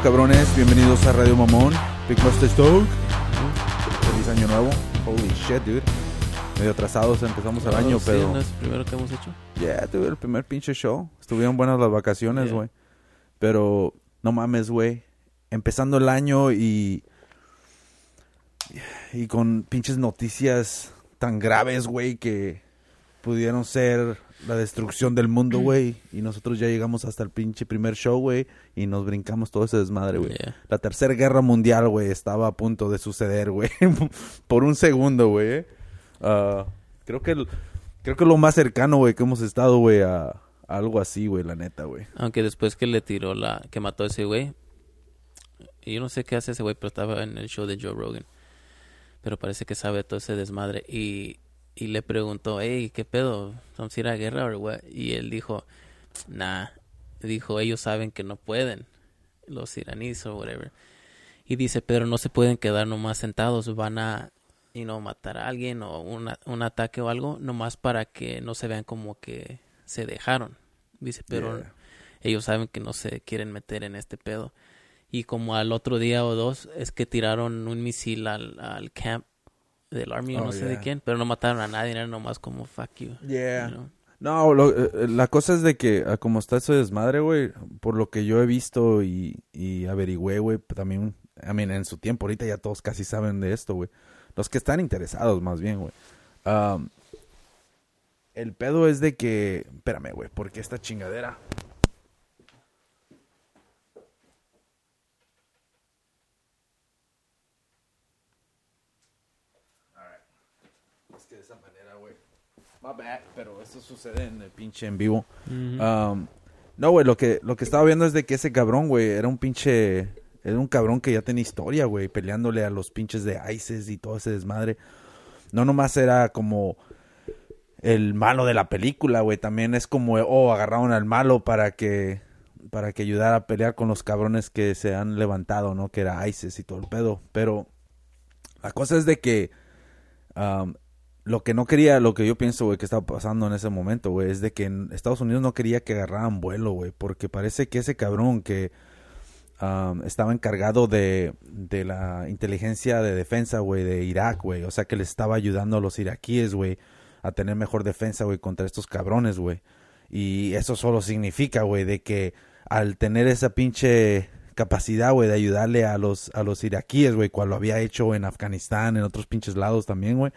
pedo, cabrones. Bienvenidos a Radio Mamón, Big Mustache Talk. Feliz año nuevo. Holy shit, dude. Medio atrasados empezamos el año, sí, pero. ¿no es el primero que hemos hecho? Yeah, tuve el primer pinche show. Estuvieron buenas las vacaciones, Yeah. güey. Pero no mames, güey. Empezando el año y. Y con pinches noticias tan graves, güey, que pudieron ser la destrucción del mundo, güey. Y nosotros ya llegamos hasta el pinche primer show, güey. Y nos brincamos todo ese desmadre, güey. Yeah. La tercera guerra mundial, güey, estaba a punto de suceder, güey. Por un segundo, güey. Ah, creo que el- creo que lo más cercano, güey, que hemos estado, güey, a, a algo así, güey, la neta, güey. Aunque después que le tiró la... Que mató a ese güey. Yo no sé qué hace ese güey, pero estaba en el show de Joe Rogan. Pero parece que sabe todo ese desmadre. Y, y le preguntó, hey, ¿qué pedo? ¿Vamos a ir a guerra o what? Y él dijo, nah. Dijo, ellos saben que no pueden. Los iraníes o whatever. Y dice, pero no se pueden quedar nomás sentados. Van a, you know, matar a alguien o una- un ataque o algo. Nomás para que no se vean como que se dejaron. Dice, pero Yeah. ellos saben que no se quieren meter en este pedo. Y como al otro día o dos es que tiraron un misil al, al camp del Army o Oh, no sé de quién, pero no mataron a nadie, era nomás como fuck you. Yeah. you know. No, lo- eh, la cosa es de que, ah, como está ese desmadre, güey, por lo que yo he visto y, y averigüé, güey, también, I mean, en su tiempo, ahorita ya todos casi saben de esto, güey. Los que están interesados, más bien, güey. Um, el pedo es de que, espérame, güey, porque esta chingadera. Es que de esa manera, güey. My bad, pero eso sucede en el pinche en vivo. Um, no, güey, lo que, lo que estaba viendo es de que ese cabrón, güey, era un pinche... Era un cabrón que ya tenía historia, güey, peleándole a los pinches de ISIS y todo ese desmadre. No nomás era como el malo de la película, güey. También es como, oh, agarraron al malo para que para que ayudara a pelear con los cabrones que se han levantado, ¿no? Que era ISIS y todo el pedo. Pero la cosa es de que um, lo que no quería, lo que yo pienso, güey, que estaba pasando en ese momento, güey, es de que en Estados Unidos no quería que agarraran vuelo, güey, porque parece que ese cabrón que um, estaba encargado de, la inteligencia de defensa, güey, de Irak, güey, o sea que le estaba ayudando a los iraquíes, güey, a tener mejor defensa, güey, contra estos cabrones, güey. Y eso solo significa, güey, de que al tener esa pinche capacidad, güey, de ayudarle a los, a los iraquíes, güey, cual lo había hecho en Afganistán, en otros pinches lados también, güey,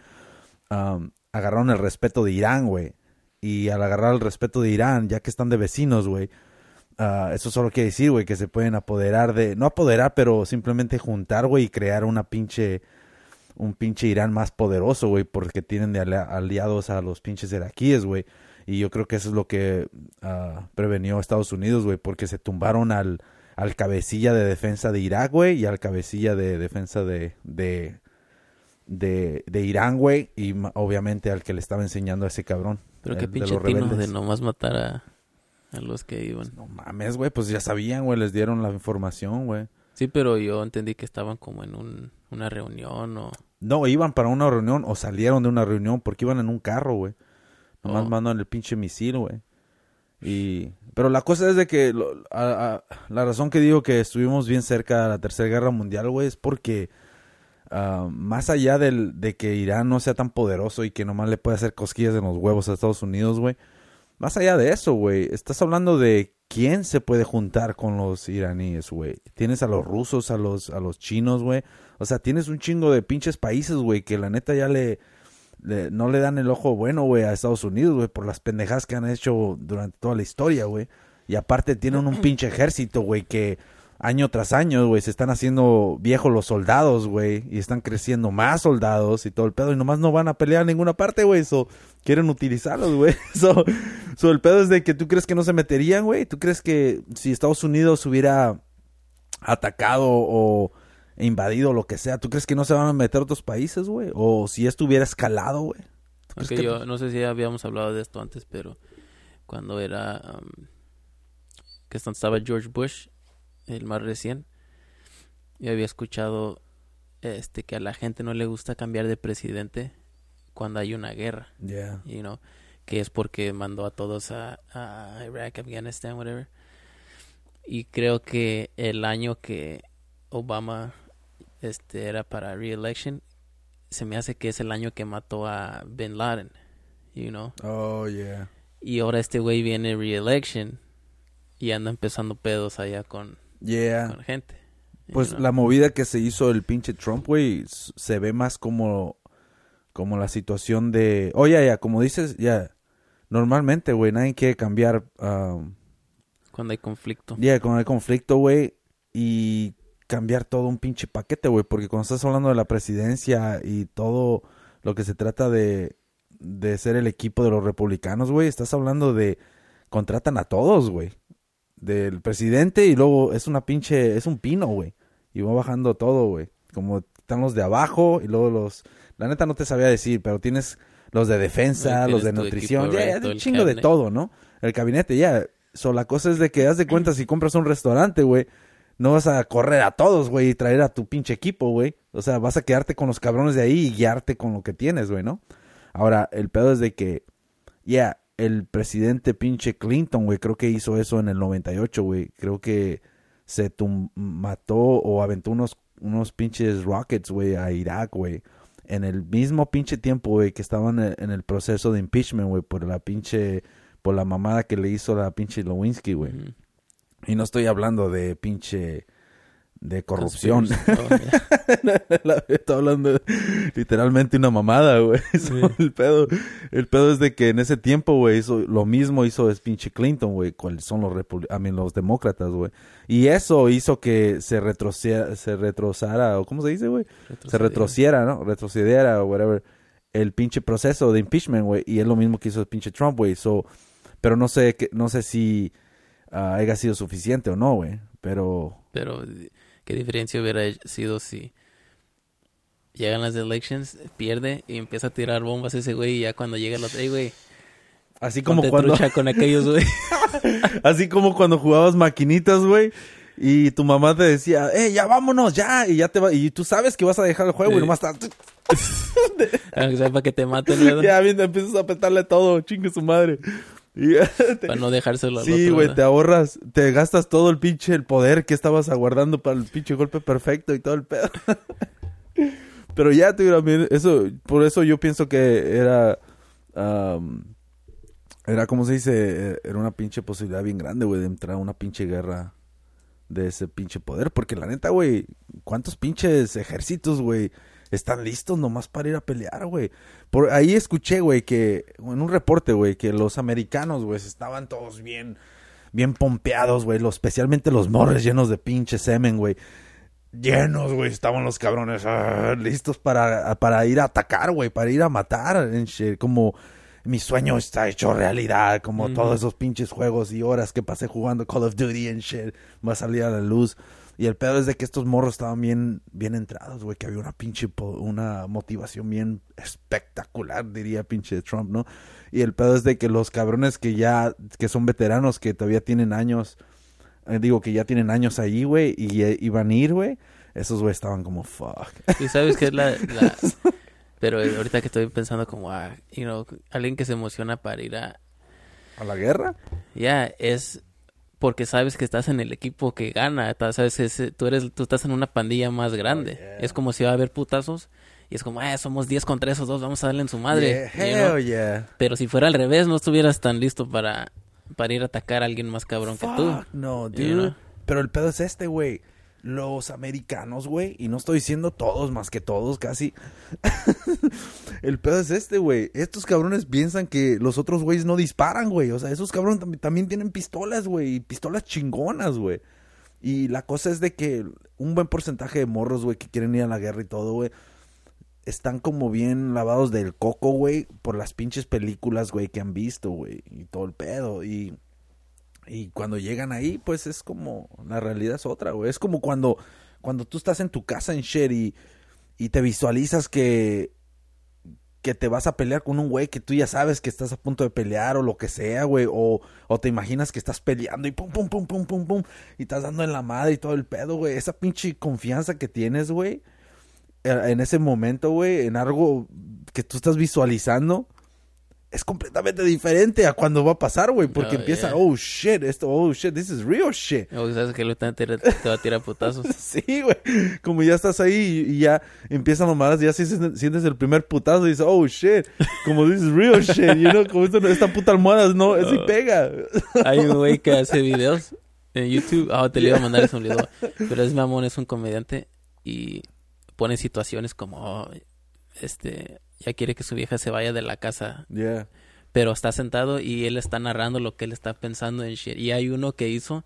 um, agarraron el respeto de Irán, güey. Y al agarrar el respeto de Irán, ya que están de vecinos, güey, ah, eso solo quiere decir, güey, que se pueden apoderar de, no apoderar, pero simplemente juntar, güey, y crear una pinche, un pinche Irán más poderoso, güey, porque tienen de alia- aliados a los pinches iraquíes, güey. Y yo creo que eso es lo que ah, prevenió Estados Unidos, güey, porque se tumbaron al, al cabecilla de defensa de Irak, güey, y al cabecilla de defensa de, de, de, de Irán, güey, y obviamente al que le estaba enseñando a ese cabrón. Pero el qué de pinche los tino de nomás matar a, a los que iban. No mames, güey, pues ya sabían, güey, les dieron la información, güey. Sí, pero yo entendí que estaban como en un, una reunión o... No, iban para una reunión o salieron de una reunión porque iban en un carro, güey. Nomás Oh. mandan el pinche misil, güey. Y... Pero la cosa es de que lo- a- a- la razón que digo que estuvimos bien cerca de la Tercera Guerra Mundial, güey, es porque ah, más allá del, de que Irán no sea tan poderoso y que nomás le puede hacer cosquillas en los huevos a Estados Unidos, güey, más allá de eso, güey, estás hablando de quién se puede juntar con los iraníes, güey. Tienes a los rusos, a los, a los chinos, güey. O sea, tienes un chingo de pinches países, güey, que la neta ya le, le- no le dan el ojo bueno, güey, a Estados Unidos, güey, por las pendejadas que han hecho durante toda la historia, güey. Y aparte tienen un pinche ejército, güey, que año tras año, güey, se están haciendo viejos los soldados, güey, y están creciendo más soldados y todo el pedo, y nomás no van a pelear en ninguna parte, güey, eso quieren utilizarlos, güey. So, so, el pedo es de que tú crees que no se meterían, güey, tú crees que si Estados Unidos hubiera atacado o invadido lo que sea, ¿tú crees que no se van a meter otros países, güey? O si esto hubiera escalado, güey. ¿Tú crees Aunque que- yo no sé si habíamos hablado de esto antes, pero cuando era um, que estaba George Bush, el más recién, yo había escuchado este que a la gente no le gusta cambiar de presidente cuando hay una guerra, Yeah. you know, que es porque mandó a todos a, a Irak, Afganistán, whatever. y creo que el año que Obama este era para re-election se me hace que es el año que mató a Bin Laden, you know. Oh, yeah. Y ahora este güey viene re-election y anda empezando pedos allá con, Yeah. con gente. Pues la movida que se hizo el pinche Trump, güey, se ve más como, como la situación de... Oh, ya, ya, como dices, ya. Normalmente, güey, nadie quiere cambiar... um, Cuando hay conflicto. Ya, cuando hay conflicto, güey, y cambiar todo un pinche paquete, güey, porque cuando estás hablando de la presidencia y todo lo que se trata de, de ser el equipo de los republicanos, güey, estás hablando de contratan a todos, güey, del presidente y luego es una pinche, es un pino, güey, y va bajando todo, güey, como están los de abajo y luego los, la neta no te sabía decir, pero tienes los de defensa, los de nutrición, equipo, ya, ya, un chingo de todo, ¿no? El gabinete, ya. So, la cosa es de que, haz de cuenta, si compras un restaurante, güey, no vas a correr a todos, güey, y traer a tu pinche equipo, güey. O sea, vas a quedarte con los cabrones de ahí y guiarte con lo que tienes, güey, ¿no? Ahora, el pedo es de que, ya, el presidente pinche Clinton, güey, creo que hizo eso en el 98, güey. Creo que se tum- mató o aventó unos, unos pinches rockets, güey, a Irak, güey. En el mismo pinche tiempo, güey, que estaban en, en el proceso de impeachment, güey, por la pinche, por la mamada que le hizo la pinche Lewinsky, güey. Y no estoy hablando de pinche, de corrupción. Estoy hablando de literalmente una mamada, güey. Sí. El pedo, el pedo es de que en ese tiempo, güey, hizo lo mismo hizo es pinche Clinton, güey, cuáles son los I mean, los demócratas, güey. Y eso hizo que se retrocediera, se retrosara, o cómo se dice, güey, se retrociera, ¿no? Retrocediera o whatever el pinche proceso de impeachment, güey, y es lo mismo que hizo el pinche Trump, güey. So, pero no sé que no sé si ah, haya sido suficiente o no, güey, pero Pero, ¿qué diferencia hubiera sido si llegan las elections, pierde y empieza a tirar bombas ese güey y ya cuando llega el otro, ey, güey, así como cuando trucha con aquellos, güey. Así como cuando jugabas maquinitas, güey. Y tu mamá te decía, eh, ya vámonos, ya. Y ya te va. Y tú sabes que vas a dejar el juego y Sí. nomás estás. Aunque sea para que te maten, ¿verdad? ya bien, empiezas a apretarle todo, chingue su madre. Y ya te- Para no dejárselo al Sí, güey, te ahorras, te gastas todo el pinche el poder que estabas aguardando para el pinche golpe perfecto y todo el pedo. Pero ya, tío, también, eso, por eso yo pienso que era, era, como se dice, era una pinche posibilidad bien grande, güey, de entrar a una pinche guerra de ese pinche poder. Porque la neta, güey, ¿cuántos pinches ejércitos, güey, están listos nomás para ir a pelear, güey? Por ahí escuché, güey, que en un reporte, güey, que los americanos, güey, estaban todos bien, bien pompeados, güey, especialmente los morres llenos de pinche semen, güey. Llenos, güey, estaban los cabrones ah, listos para, para ir a atacar, güey, para ir a matar, and shit, como mi sueño está hecho realidad, como todos esos pinches juegos y horas que pasé jugando Call of Duty and shit, va a salir a la luz. Y el pedo es de que estos morros estaban bien, bien entrados, güey, que había una pinche, una motivación bien espectacular, diría pinche Trump, ¿no? Y el pedo es de que los cabrones que ya, que son veteranos, que todavía tienen años, eh, digo que ya tienen años ahí, güey, y eh, iban a ir, güey, esos güey estaban como, fuck. Y sabes que es la, la- Pero ahorita que estoy pensando como, ah, you know, alguien que se emociona para ir a... ¿A la guerra? Ya, es porque sabes que estás en el equipo que gana, sabes que tú eres, tú estás en una pandilla más grande. Oh, yeah. Es como si va a haber putazos y es como, ah, somos 10 contra esos dos, vamos a darle en su madre. Yeah, yeah. Pero si fuera al revés, no estuvieras tan listo para, para ir a atacar a alguien más cabrón que tú. No, dude. You know? Pero el pedo es este, güey. Los americanos, güey, y no estoy diciendo todos, más que todos, casi. el pedo es este, güey. Estos cabrones piensan que los otros güeyes no disparan, güey. O sea, esos cabrones tam- también tienen pistolas, güey. Y pistolas chingonas, güey. Y la cosa es de que un buen porcentaje de morros, güey, que quieren ir a la guerra y todo, güey, están como bien lavados del coco, güey, por las pinches películas, güey, que han visto, güey, y todo el pedo. Y, y cuando llegan ahí, pues es como, la realidad es otra, güey. Es como cuando, cuando tú estás en tu casa en shit y, y te visualizas que, que te vas a pelear con un güey que tú ya sabes que estás a punto de pelear o lo que sea, güey, o, o te imaginas que estás peleando y pum, pum, pum, pum, pum, pum, y estás dando en la madre y todo el pedo, güey. Esa pinche confianza que tienes, güey, eh, en ese momento, güey, en algo que tú estás visualizando, es completamente diferente a cuando va a pasar, güey. Porque Oh, empieza, yeah. oh shit, esto, oh shit, this is real shit. O sabes que lo te, te va a tirar putazos. Sí, güey. Como ya estás ahí y, ya empiezan mamadas, ya si sientes el primer putazo y dices, oh shit. Como this is real shit, you know, como esto, esta puta almohada no, es y pega. Hay un güey que hace videos en YouTube. Ah, te le iba a mandar ese video. Pero es mamón, es un comediante. Y pone situaciones como... oh, este... Ya quiere que su vieja se vaya de la casa. Yeah. Pero está sentado y él está narrando lo que él está pensando en shit. Y hay uno que hizo...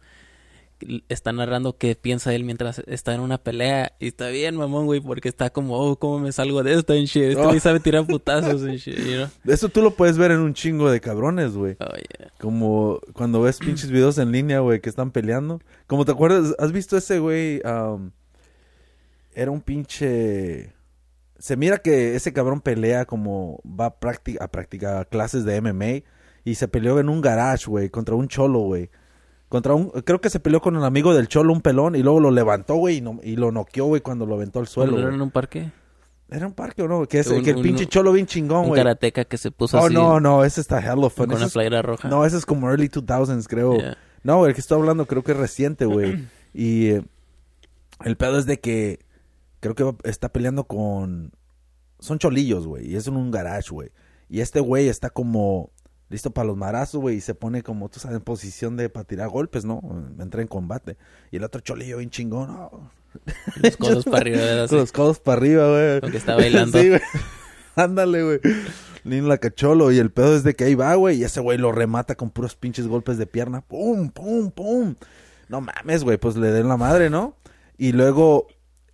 Está narrando qué piensa él mientras está en una pelea. Y está bien, mamón, güey. Porque está como... Oh, ¿cómo me salgo de esto en shit? Este Oh. güey sabe tirar putazos en shit, you know? Eso tú lo puedes ver en un chingo de cabrones, güey. Oh, yeah. Como cuando ves pinches videos en línea, güey, que están peleando. Como te acuerdas, ¿has visto ese güey? Era un pinche... Se mira que ese cabrón pelea como va a, a practicar clases de MMA. Y se peleó en un garage, güey, contra un cholo, güey. Contra un... Creo que se peleó con un amigo del cholo, un pelón. Y luego lo levantó, güey, y, no- y lo noqueó, güey, cuando lo aventó al suelo. ¿Lo güey. en un parque? ¿Era un parque o no? Que, es, Un- que el un- pinche cholo bien chingón, Un güey. karateca que se puso Oh, así no, no, ese está hella con fun. Una es- playera roja. no, ese es como early 2000s, creo. Yeah. No, el que estoy hablando creo que es reciente, güey. y eh, el pedo es de que creo que está peleando con... Son cholillos, güey. Y es en un garage, güey. Y este güey está como listo para los marazos, güey. Y se pone como, tú sabes, en posición de para tirar golpes, ¿no? Entra en combate. Y el otro cholillo bien chingón, ¿no? Los codos para arriba, ¿verdad? Los codos para arriba, güey. Porque está bailando. sí, güey. Ándale, güey. Lin la cacholo. Y el pedo es de que ahí va, güey. Y ese güey lo remata con puros pinches golpes de pierna. Pum, pum, pum. No mames, güey. Pues le den la madre, ¿no? Y luego.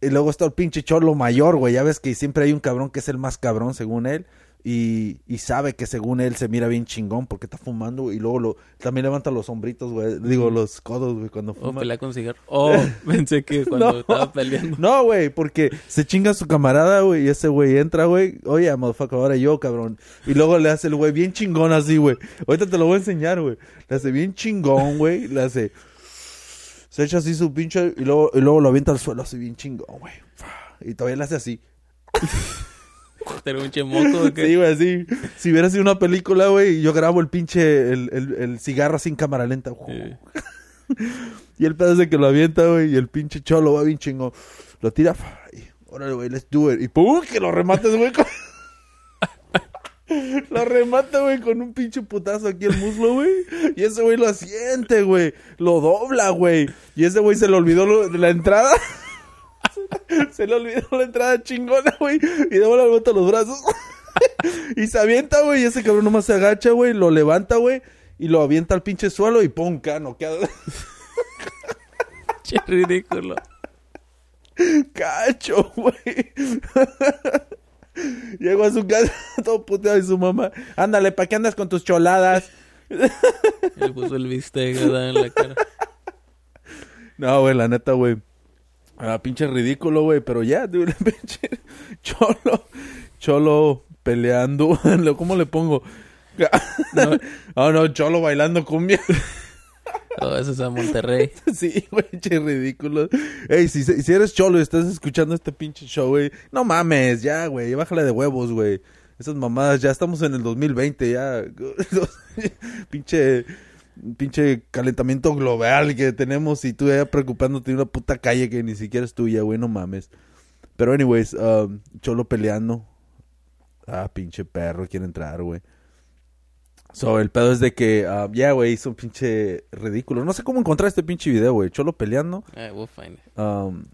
Y luego está el pinche cholo mayor, güey. Ya ves que siempre hay un cabrón que es el más cabrón, según él. Y, y sabe que según él se mira bien chingón porque está fumando. Y luego lo, también levanta los hombritos, güey. Digo, los codos, güey, cuando O fuma. pelea con cigarro. Oh, pensé que cuando No. estaba peleando. No, güey, porque se chinga a su camarada, güey, y ese güey entra, güey. Oye, motherfucker, ahora yo, cabrón. Y luego le hace el güey bien chingón así, güey. Ahorita te lo voy a enseñar, güey. Le hace bien chingón, güey. Le hace... Se echa así su pinche... Y luego, y luego lo avienta al suelo así bien chingón, güey. Y todavía le hace así. Pero un chemoco. ¿o qué? Sí, güey, así. Si hubiera sido una película, güey, yo grabo el pinche... El, el, el cigarro en cámara lenta. Sí. Y el pedo es de que lo avienta, güey, y el pinche cholo va bien chingón. Lo tira, y, órale, güey, let's do it. Y pum, que lo remates, güey. con- lo remata, güey, con un pinche putazo aquí el muslo, güey. Y ese güey lo asiente, güey. Lo dobla, güey. Y ese güey se le olvidó lo- la entrada. se le olvidó la entrada chingona, güey. Y de vuelta levanta los brazos. y se avienta, güey. Y ese cabrón nomás se agacha, güey. Lo levanta, güey. Y lo avienta al pinche suelo y pum, cano. Che ridículo. Cacho, güey. Llegó a su casa todo puteado y su mamá. Ándale, ¿para qué andas con tus choladas? Le puso el bistec ¿verdad? en la cara. No, güey, la neta, güey. Ah, pinche ridículo, güey. Pero ya, dude, pinche cholo. Cholo peleando. ¿Cómo le pongo? No. Oh, no, cholo bailando cumbia. Oh, eso es a Monterrey. Sí, güey, che ridículo. Ey, si, si eres cholo y estás escuchando este pinche show, güey, no mames, ya, güey, bájale de huevos, güey. Esas mamadas, ya estamos en el 2020, ya. pinche, pinche calentamiento global que tenemos y tú ya preocupándote de una puta calle que ni siquiera es tuya, güey, no mames. Pero anyways, um, cholo peleando. Ah, pinche perro, quiere entrar, güey. So, el pedo es de que, ah, ya, güey, hizo un pinche ridículo. No sé cómo encontrar este pinche video, güey. Cholo peleando. Eh, we'll find it. Um,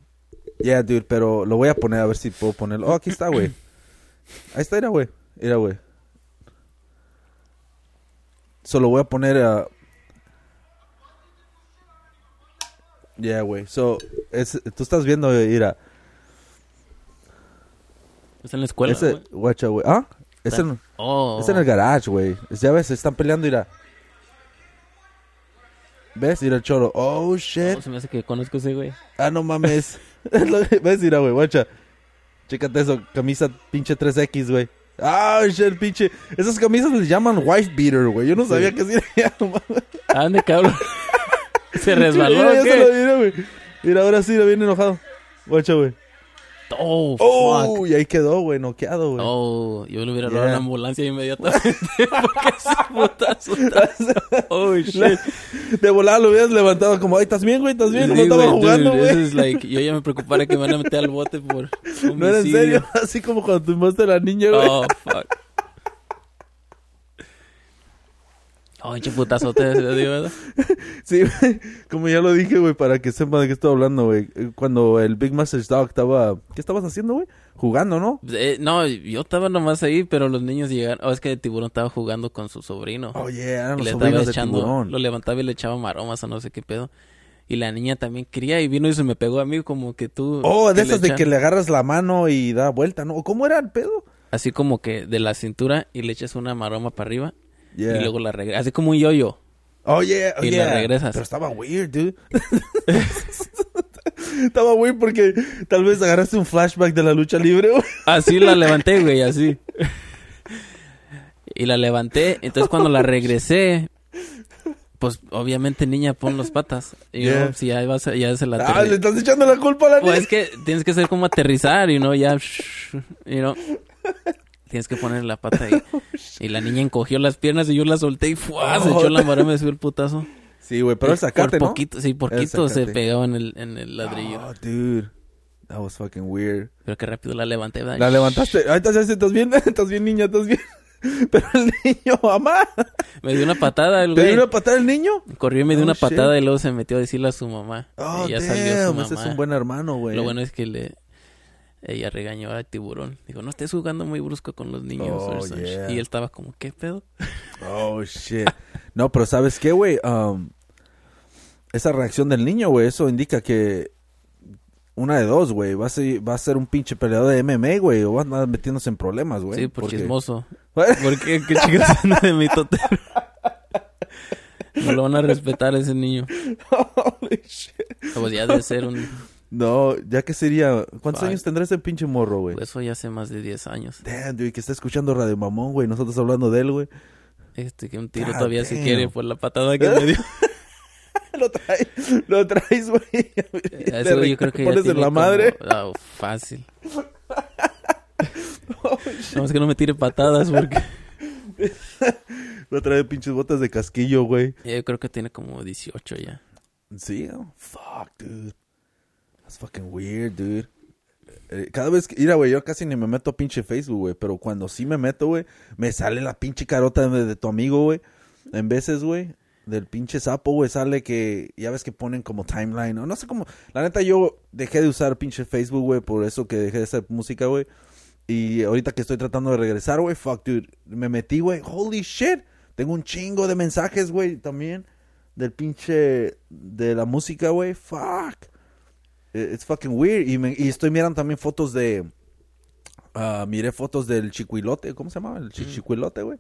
yeah, dude, pero lo voy a poner a ver si puedo ponerlo. Oh, aquí está, güey. Ahí está, mira, güey. Mira, güey. Solo voy a poner a... Yeah, güey. So, es, tú estás viendo, mira. Es en la escuela. Ese, guacha, güey. ¿Ah? Es en, Oh. es en el garage, güey. Ya ves, están peleando, mira. ¿Ves? Mira el cholo. Oh, shit. Oh, se me hace que conozco ese güey. Ah, no mames. ¿Ves? Mira, güey, guacha. Chécate eso, camisa pinche 3X, güey. Ah, shit, pinche. Esas camisas les llaman wife beater, güey. Yo no Sí. sabía que así era. no mames. ¿A dónde cabrón? ¿Se resbaló Mira, o se lo mira, güey. Mira, ahora sí lo viene enojado. Guacha, güey. Oh, fuck. Oh, y ahí quedó, güey, noqueado, güey. Oh, yo le hubiera Yeah. dado a la ambulancia inmediatamente. porque ese putazo Oh, shit. De volada lo hubieras levantado como, ay, ¿estás bien, güey? ¿Estás bien? No Sí, estaba güey, jugando, güey. like, yo ya me preocupara que me van a meter al bote por No era en homicidio. serio, así como cuando tumbaste a la niña, güey. Oh, fuck. Oh, pinche putazote, se lo digo, ¿verdad? Sí. Como ya lo dije, güey, para que sepa de qué estoy hablando, güey. Eh, Cuando el Big Master Dog estaba... ¿Qué estabas haciendo, güey? Jugando, ¿no? Eh, no, yo estaba nomás ahí, pero los niños llegaron. Oh, es que el tiburón estaba jugando con su sobrino. Oye, eran y los le sobrinos estaba de tiburón. lo levantaba y le echaba maromas o no sé qué pedo. Y la niña también quería y vino y se me pegó a mí como que tú... Oh, de esas de que le agarras la mano y da vuelta, ¿no? ¿Cómo era el pedo? Así como que de la cintura y le echas una maroma para arriba Yeah. y luego la regresas. Así como un yo-yo. Oh, yeah, oh, y la regresas. Pero estaba weird, dude. estaba weird porque tal vez agarraste un flashback de la lucha libre. Así la levanté, güey, así. Y la levanté, entonces cuando la regresé, pues obviamente niña pon las patas. Y Yeah. no, si ya, vas a- ya se la Ah, le estás echando la culpa a la Pues niña. es que tienes que ser como aterrizar y no ya, y no. Tienes que poner la pata ahí. Y la niña encogió las piernas y yo la solté y ¡fua! se Oh. echó la maroma y me subió el putazo. Sí, güey, pero el sacate, por ¿no? poquito, sí, por poquito se pegaba en el, en el ladrillo. Oh, dude. That was fucking weird. Pero qué rápido la levanté, ¿verdad? La levantaste. Ahí estás, estás bien, estás bien, niña, estás bien. Pero el niño, mamá. Me dio una patada el ¿Te dio güey. una patada el niño? Corrió y me dio Oh, una shit. patada y luego se metió a decirle a su mamá. Oh, y ya damn. salió su mamá. Ese es un buen hermano, güey. Lo bueno es que le ella regañó al tiburón. Dijo, no estés jugando muy brusco con los niños. Oh, or some yeah. shit". Y él estaba como, ¿qué pedo? Oh, shit. No, pero ¿sabes qué, güey? Um, esa reacción del niño, güey, eso indica que una de dos, güey. Va a ser, va a ser un pinche peleador de MMA, güey. O va a andar metiéndose en problemas, güey. sí, por porque- chismoso. ¿Por qué? ¿Qué chicas anda de mi totero? No lo van a respetar a ese niño. Holy shit. Pues ya debe ser un... No, ya que sería... ¿Cuántos años tendrá ese pinche morro, güey? Eso ya hace más de 10 años. Damn, dude, que está escuchando Radio Mamón, güey. Nosotros hablando de él, güey. Este, que un tiro God todavía se damn. quiere por la patada que me dio. lo traes, lo traes, güey. Güey yo creo que ya pones en tiene la como- madre. Ah, fácil. No, es que no me tire patadas porque... Lo trae pinches botas de casquillo, güey. Ya Yo creo que tiene como 18 ya. Sí, ¿no? Fuck, dude. That's fucking weird, dude. Eh, Cada vez que, mira, güey, yo casi ni me meto a pinche Facebook, güey. Pero cuando sí me meto, güey, me sale la pinche carota de, tu amigo, güey. En veces, güey, del pinche sapo, güey, sale que, ya ves que ponen como timeline, ¿no? No sé cómo. La neta, yo dejé de usar pinche Facebook, güey, por eso que dejé de hacer música, güey. Y ahorita que estoy tratando de regresar, güey, fuck, dude. Me metí, güey, holy shit. Tengo un chingo de mensajes, güey, también. Del pinche, de la música, güey, fuck. Eh, It's fucking weird. Y, me- y estoy mirando también fotos de. ah, miré fotos del chicuilote. ¿Cómo se llamaba? El chi- chicuilote, güey.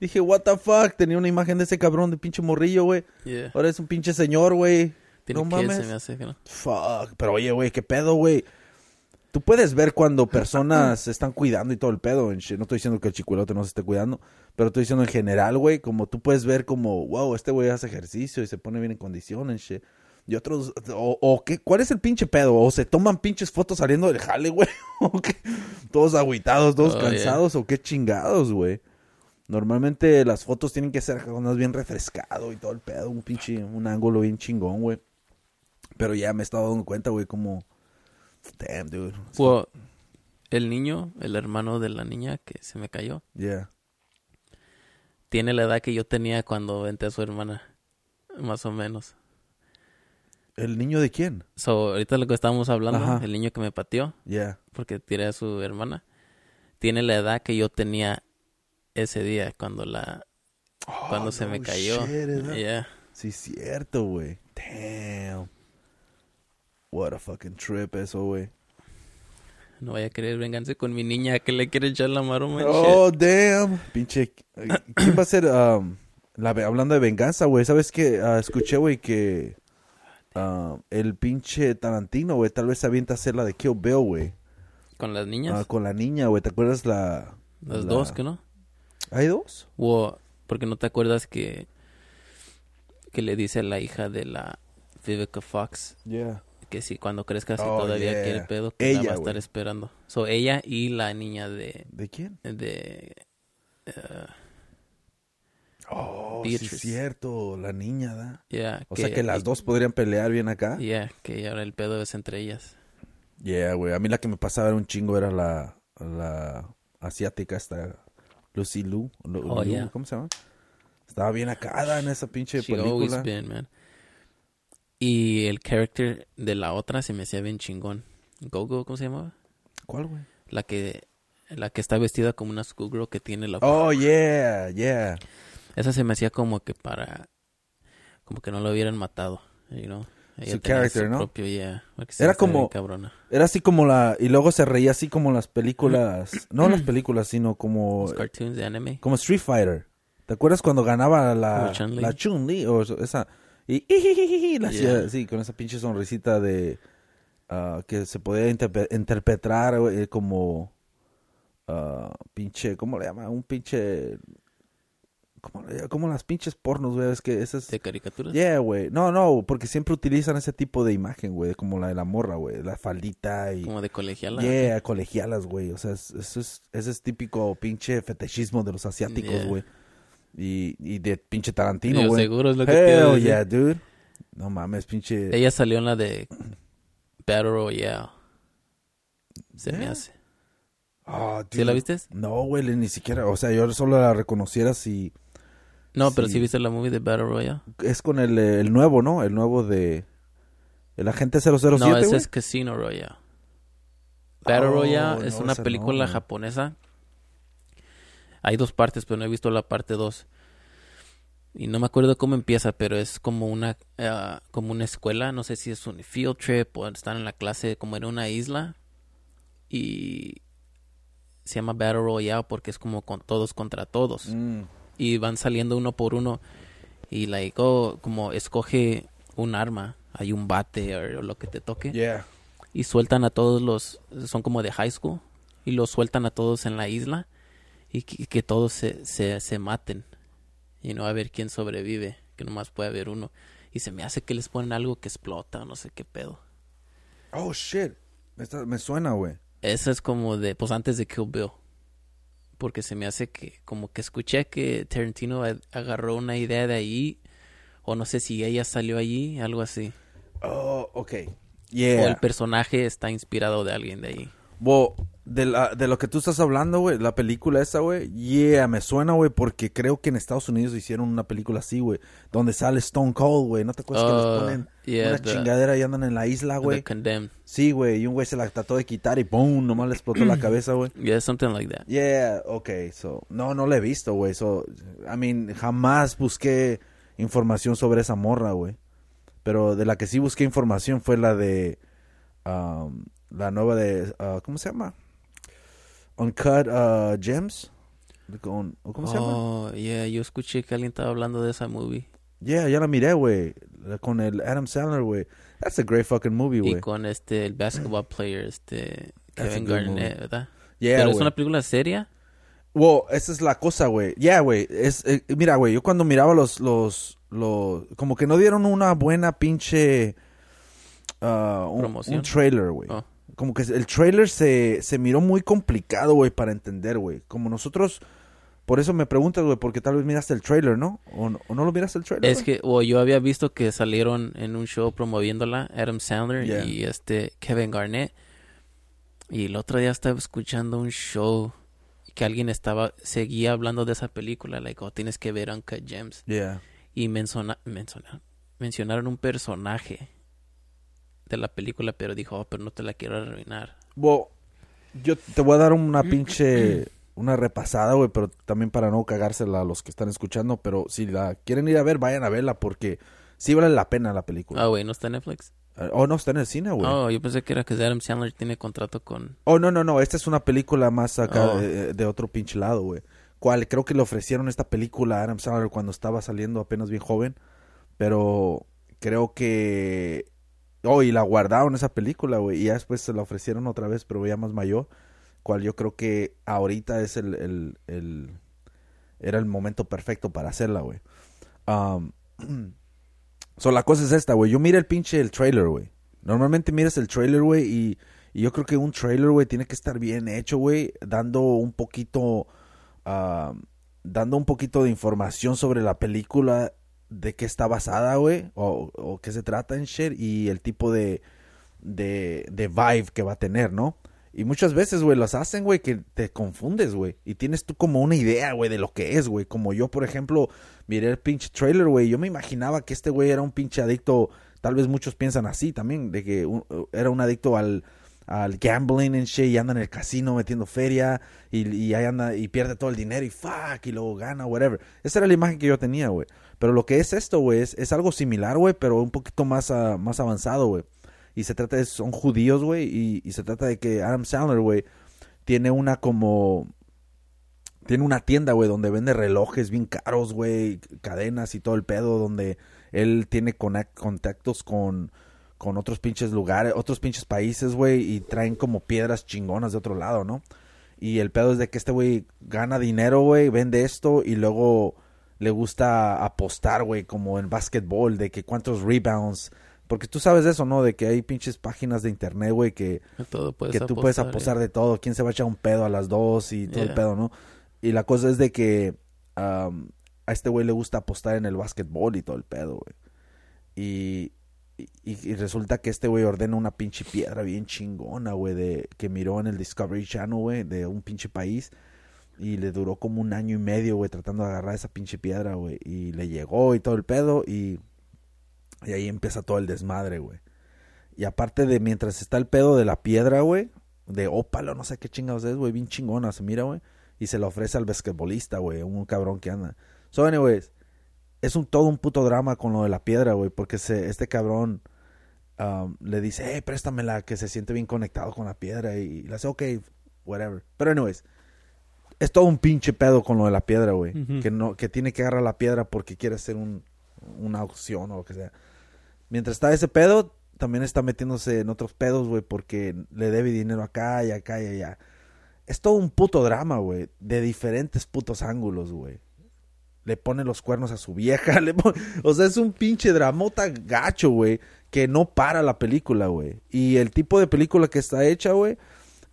Dije, what the fuck. Tenía una imagen de ese cabrón de pinche morrillo, güey. Yeah. Ahora es un pinche señor, güey. Tiene No que mames. se me hace no. Fuck. Pero oye, güey, qué pedo, güey. Tú puedes ver cuando personas se están cuidando y todo el pedo. No estoy diciendo que el chicuelote no se esté cuidando. Pero estoy diciendo en general, güey. Como tú puedes ver como, wow, este güey hace ejercicio y se pone bien en condición, en shit. Y otros, o, o qué, ¿cuál es el pinche pedo? O se toman pinches fotos saliendo del jale, güey. O qué, todos agüitados, todos Oh, cansados, o qué chingados, güey. Normalmente las fotos tienen que ser con bien refrescado y todo el pedo, un pinche, un ángulo bien chingón, güey. Pero ya me he estado dando cuenta, güey, como... Damn, dude. Well, el niño, el hermano de la niña que se me cayó, Yeah. tiene la edad que yo tenía cuando venté a su hermana. Más o menos. ¿El niño de quién? So, ahorita lo que estábamos hablando, Ajá. el niño que me pateó, Yeah. porque tiré a su hermana, tiene la edad que yo tenía ese día cuando la cuando Oh, se me no cayó. shit. Yeah. Sí, cierto, güey. Damn. What a fucking trip eso, güey. No vaya a querer vengarse con mi niña que le quiere echar la maroma. Oh, damn. Pinche. ¿Quién va a ser? um, la, hablando de venganza, güey. ¿Sabes qué? Ah, escuché, güey, que. Ah, el pinche Tarantino, güey, tal vez se avienta a hacer la de Kill Bill, güey. Con las niñas. Ah, con la niña, güey. ¿Te acuerdas la. las la- dos, ¿que no? ¿Hay dos? O, porque no te acuerdas que que le dice a la hija de la Vivica Fox Yeah. que si cuando crezca si Oh, todavía yeah. quiere pedo, que la Ella, va a estar esperando. So, ella y la niña de... ¿De quién? de eh, Oh, sí es cierto, la niña, ¿da? yeah, O sea que las dos podrían pelear bien acá. Yeah, que ahora el pedo es entre ellas. Yeah, güey. A mí la que me pasaba era un chingo, era la, la asiática esta, Lucy Liu. Lu- Oh, yeah. ¿Cómo se llama? Estaba bien acá en esa pinche She película. been, man. Y el character de la otra se me hacía bien chingón. Gogo, ¿cómo se llamaba? ¿Cuál, güey? La que la que está vestida como una schoolgirl que tiene la Oh, yeah, yeah. Esa se me hacía como que para como que no lo hubieran matado, you know. Ella Su character, ¿no? propio, yeah, Era como- cabrona. Era así como la... Y luego se reía así como las películas... no las películas, sino como... Los cartoons de anime. Como Street Fighter. ¿Te acuerdas cuando ganaba la... Chun-Li. La Chun-Li? O esa... Y... y la hacía Yeah. así, con esa pinche sonrisita de... ah, que se podía interpe- interpretar güey, como... ah, pinche... ¿Cómo le llama? Un pinche... ¿Cómo, le- como las pinches pornos, güey? Es que esas... De caricaturas. Yeah, güey. No, no, porque siempre utilizan ese tipo de imagen, güey. Como la de la morra, güey. La faldita y... Como de colegiala. Yeah, colegialas, güey. O sea, es- eso es, ese es típico pinche fetichismo de los asiáticos, Yeah. güey. Y, y de pinche Tarantino, güey. seguro es lo que te Hell decir. yeah, dude. No mames, pinche... Ella salió en la de Battle Royale. Se me hace. Ah, ¿Sí la viste? No, güey, ni siquiera... O sea, yo solo la reconociera si... No, pero Sí. sí viste la movie de Battle Royale. Es con el, eh, el nuevo, ¿no? El nuevo de... El agente 007, No, ese es Casino Royale. Battle Oh, Royale es no, una no, película japonesa. Hay dos partes, pero no he visto la parte dos. Y no me acuerdo cómo empieza, pero es como una ah, como una escuela, no sé si es un field trip o están en la clase como en una isla y se llama Battle Royale porque es como con todos contra todos Mm, y van saliendo uno por uno y like oh, como escoge un arma, hay un bate o lo que te toque yeah. y sueltan a todos los, son como de high school, y los sueltan a todos en la isla y que, que todos se, se, se maten y no a ver quién sobrevive, que nomás puede haber uno. Y se me hace que les ponen algo que explota no sé qué pedo. Oh, shit. Esta- me suena, güey. Eso es como de, pues antes de Kill Bill. Porque se me hace que, como que escuché que Tarantino agarró una idea de ahí, o no sé si ella salió allí, algo así. Oh, ok. O Yeah. el personaje está inspirado de alguien de ahí. De, la, de lo que tú estás hablando, güey, la película esa, güey, yeah, me suena, güey, porque creo que en Estados Unidos hicieron una película así, güey, donde sale Stone Cold, güey, ¿no te acuerdas que Oh, les ponen yeah, una the- chingadera y andan en la isla, güey? Sí, güey, y un güey se la trató de quitar y ¡pum! Nomás le explotó la cabeza, güey. Yeah, something like that. Yeah, okay, so, no, no la he visto, güey, so, I mean, jamás busqué información sobre esa morra, güey, pero de la que sí busqué información fue la de, um, la nueva de, uh, ¿cómo se llama? Uncut uh, Gems, Con- ¿o ¿cómo se llama? Oh, yeah, yo escuché que alguien estaba hablando de esa movie. Yeah, ya la miré, güey, con el Adam Sandler, güey, that's a great fucking movie, Y güey. con este, el basketball player, este, That's Kevin Garnett. ¿verdad? Yeah, Pero es una película seria. Wow, esa es la cosa, güey. Yeah, güey. Es, eh, mira, güey, yo cuando miraba los, los, los, como que no dieron una buena pinche, ah, un, Promoción. un trailer, güey. Oh. Como que el trailer se, se miró muy complicado, güey, para entender, güey. Como nosotros, por eso me preguntas, güey, porque tal vez miraste el trailer, ¿no? ¿O, no- o no lo miraste el trailer? Es que, o yo había visto que salieron en un show promoviéndola Adam Sandler Yeah. y este Kevin Garnett. Y el otro día estaba escuchando un show que alguien estaba, seguía hablando de esa película, like, oh, tienes que ver Uncut Gems. Yeah. Y menciona, menciona- mencionaron un personaje de la película, pero dijo, oh, pero no te la quiero arruinar. Well, yo te voy a dar una pinche, una repasada, güey, pero también para no cagársela a los que están escuchando, pero si la quieren ir a ver, vayan a verla porque sí vale la pena la película. Ah, güey, ¿no está en Netflix? Eh, Oh, no, está en el cine, güey. Oh. Oh, yo pensé que era que Adam Sandler tiene contrato con... no, no, no, esta es una película más acá Oh. de, de otro pinche lado, güey. Cual creo que le ofrecieron esta película a Adam Sandler cuando estaba saliendo apenas bien joven, pero creo que... Oh, y la guardaron esa película, güey, y ya después se la ofrecieron otra vez, pero ya más mayor, cual yo creo que ahorita es el... el, el- era el momento perfecto para hacerla, güey. Um, so, la cosa es esta, güey. Yo miré el pinche el trailer, güey. Normalmente miras el trailer, güey, y, y yo creo que un trailer, güey, tiene que estar bien hecho, güey, dando un poquito, dando un poquito de información sobre la película, de qué está basada, güey, o, o qué se trata en shit, y el tipo de, de, de vibe que va a tener, ¿no? Y muchas veces, güey, las hacen, güey, que te confundes, güey. Y tienes tú como una idea, güey, de lo que es, güey. Como yo, por ejemplo, miré el pinche trailer, güey. Yo me imaginaba que este güey era un pinche adicto. Tal vez muchos piensan así también, de que un- era un adicto al, al gambling en shit y anda en el casino metiendo feria y, y ahí anda y pierde todo el dinero y fuck y luego gana, whatever. Esa era la imagen que yo tenía, güey. Pero lo que es esto, güey, es, es algo similar, güey, pero un poquito más, ah, más avanzado, güey. Y se trata de, son judíos, güey, y, y se trata de que Adam Sandler, güey, tiene una como... Tiene una tienda, güey, donde vende relojes bien caros, güey, cadenas y todo el pedo, donde él tiene contactos con, con otros pinches lugares, otros pinches países, güey, y traen como piedras chingonas de otro lado, ¿no? Y el pedo es de que este güey gana dinero, güey, vende esto y luego le gusta apostar, güey, como en básquetbol, de que cuántos rebounds. Porque tú sabes eso, ¿no? De que hay pinches páginas de internet, güey, que, Que todo tú puedes apostar, eh. de todo. ¿Quién se va a echar un pedo a las dos y todo el pedo, no? Y la cosa es de que a este güey le gusta apostar en el básquetbol y todo el pedo, güey. Y, y, resulta que este güey ordena una pinche piedra bien chingona, güey, de que miró en el Discovery Channel, güey, de un pinche país. Y le duró como un año y medio, güey, tratando de agarrar esa pinche piedra, güey. Y le llegó y todo el pedo. Y, y ahí empieza todo el desmadre, güey. Y aparte de mientras está el pedo de la piedra, güey, de ópalo, no sé qué chingados es, güey, bien chingona, se mira, güey. Y se la ofrece al basquetbolista, güey, un cabrón que anda. So, anyways, es un todo un puto drama con lo de la piedra, güey, porque se, este cabrón um, le dice, hey, préstamela, que se siente bien conectado con la piedra. Y le hace, ok, whatever. Pero, anyways, es todo un pinche pedo con lo de la piedra, güey. Que, no, que tiene que agarrar la piedra porque quiere hacer un, una opción o lo que sea. Mientras está ese pedo, también está metiéndose en otros pedos, güey, porque le debe dinero acá y acá y allá. Es todo un puto drama, güey, de diferentes putos ángulos, güey. Le pone los cuernos a su vieja, le pone- o sea, es un pinche dramota gacho, güey, que no para la película, güey. Y el tipo de película que está hecha, güey,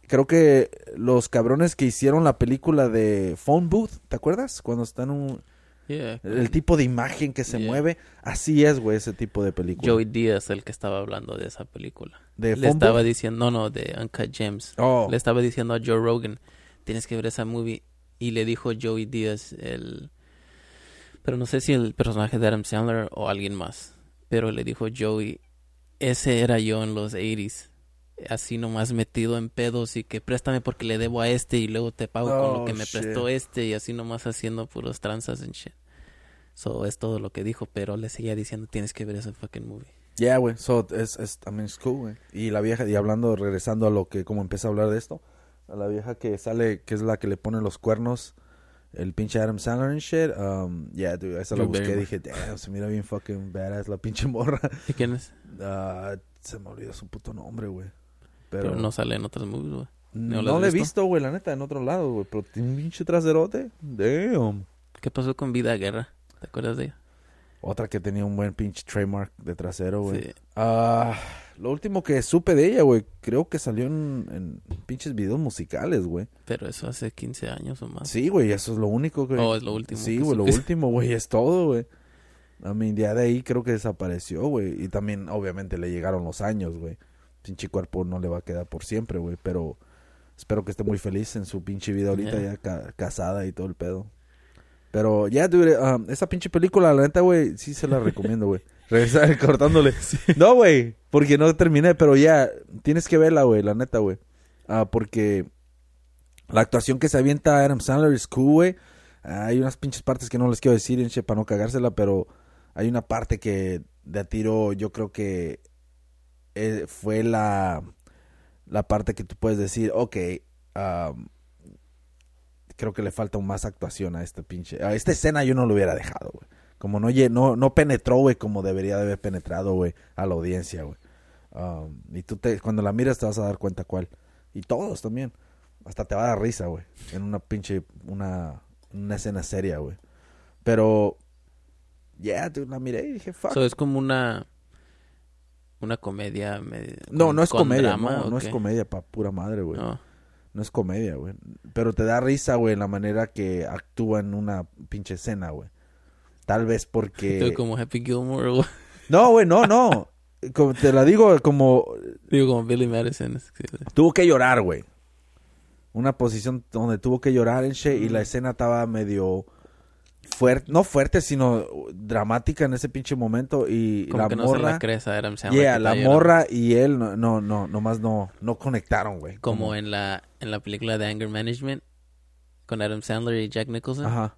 creo que los cabrones que hicieron la película de Phone Booth, ¿te acuerdas? Cuando están un Yeah. el tipo de imagen que se Yeah. mueve, así es, güey, ese tipo de película. Joey Díaz, el que estaba hablando de esa película. ¿De Le estaba Booth? diciendo, no, no, de Uncut Gems. Oh. Le estaba diciendo a Joe Rogan, tienes que ver esa movie. Y le dijo Joey Díaz, el... Pero no sé si el personaje de Adam Sandler o alguien más. Pero le dijo Joey, ese era yo en los 80s. Así nomás metido en pedos y que préstame porque le debo a este y luego te pago con Oh, lo que me shit. prestó este y así nomás haciendo puros tranzas en shit. So es todo lo que dijo, pero le seguía diciendo tienes que ver ese fucking movie. Yeah, güey, so, es, es, I mean, it's cool, güey. Y la vieja, y hablando, regresando a lo que, como empieza a hablar de esto, a la vieja que sale, que es la que le pone los cuernos, el pinche Adam Sandler and shit, um, yeah, dude, esa la busqué, dije, damn, se mira bien fucking badass la pinche morra. ¿Y quién es? Ah, se me olvidó su puto nombre, güey. Pero, Pero, no sale en otras movies, güey. no, ¿no he visto? visto, güey, la neta, en otro lado, güey, pero tiene un pinche traserote, damn. ¿Qué pasó con Vida Guerra? ¿Te acuerdas de ella? Otra que tenía un buen pinche trademark de trasero, güey. Sí. Ah, lo último que supe de ella, güey, creo que salió en, en pinches videos musicales, güey. Pero eso hace 15 años o más. Sí, güey, eso es lo único, güey. Oh, es lo último Sí, güey, lo último, güey, es todo, güey. A mí, ya de ahí creo que desapareció, güey. Y también, obviamente, le llegaron los años, güey. Pinche cuerpo no le va a quedar por siempre, güey. Pero espero que esté muy feliz en su pinche vida ahorita, Yeah. ya ca- casada y todo el pedo. Pero ya, dude, um, esa pinche película, la neta, güey, sí se la recomiendo, güey. Regresar cortándole. No, güey, porque no terminé, pero ya, tienes que verla, güey, la neta, güey. Ah, porque la actuación que se avienta Adam Sandler es cool, güey. Ah, hay unas pinches partes que no les quiero decir, enche, para no cagársela, pero hay una parte que de a tiro yo creo que eh, fue la, la parte que tú puedes decir, ok, um, creo que le falta más actuación a esta pinche... A esta escena yo no lo hubiera dejado, güey. Como no, no, no penetró, güey, como debería de haber penetrado, güey, a la audiencia, güey. Um, y tú te, cuando la miras te vas a dar cuenta cuál. Y todos también. Hasta te va a dar risa, güey. En una pinche, una, una escena seria, güey. Pero, yeah, dude, la miré y dije, fuck. So, es como una... una comedia. me- No, no es comedia, drama, no, ¿o no es comedia pa' pura madre, güey. No. No es comedia, güey. Pero te da risa, güey, la manera que actúa en una pinche escena, güey. Tal vez porque... Estoy como Happy Gilmore o No, güey, no, no. Como te la digo, como digo como Billy Madison. tuvo que llorar, güey. Una posición donde tuvo que llorar en shit y la escena estaba medio fuerte, no fuerte, sino dramática en ese pinche momento y Como la que no se morra, la crees a Adam Sandler. yeah, la morra y él no, no, no, nomás no, no conectaron, güey. Como en la, en la película de Anger Management con Adam Sandler y Jack Nicholson. Ajá.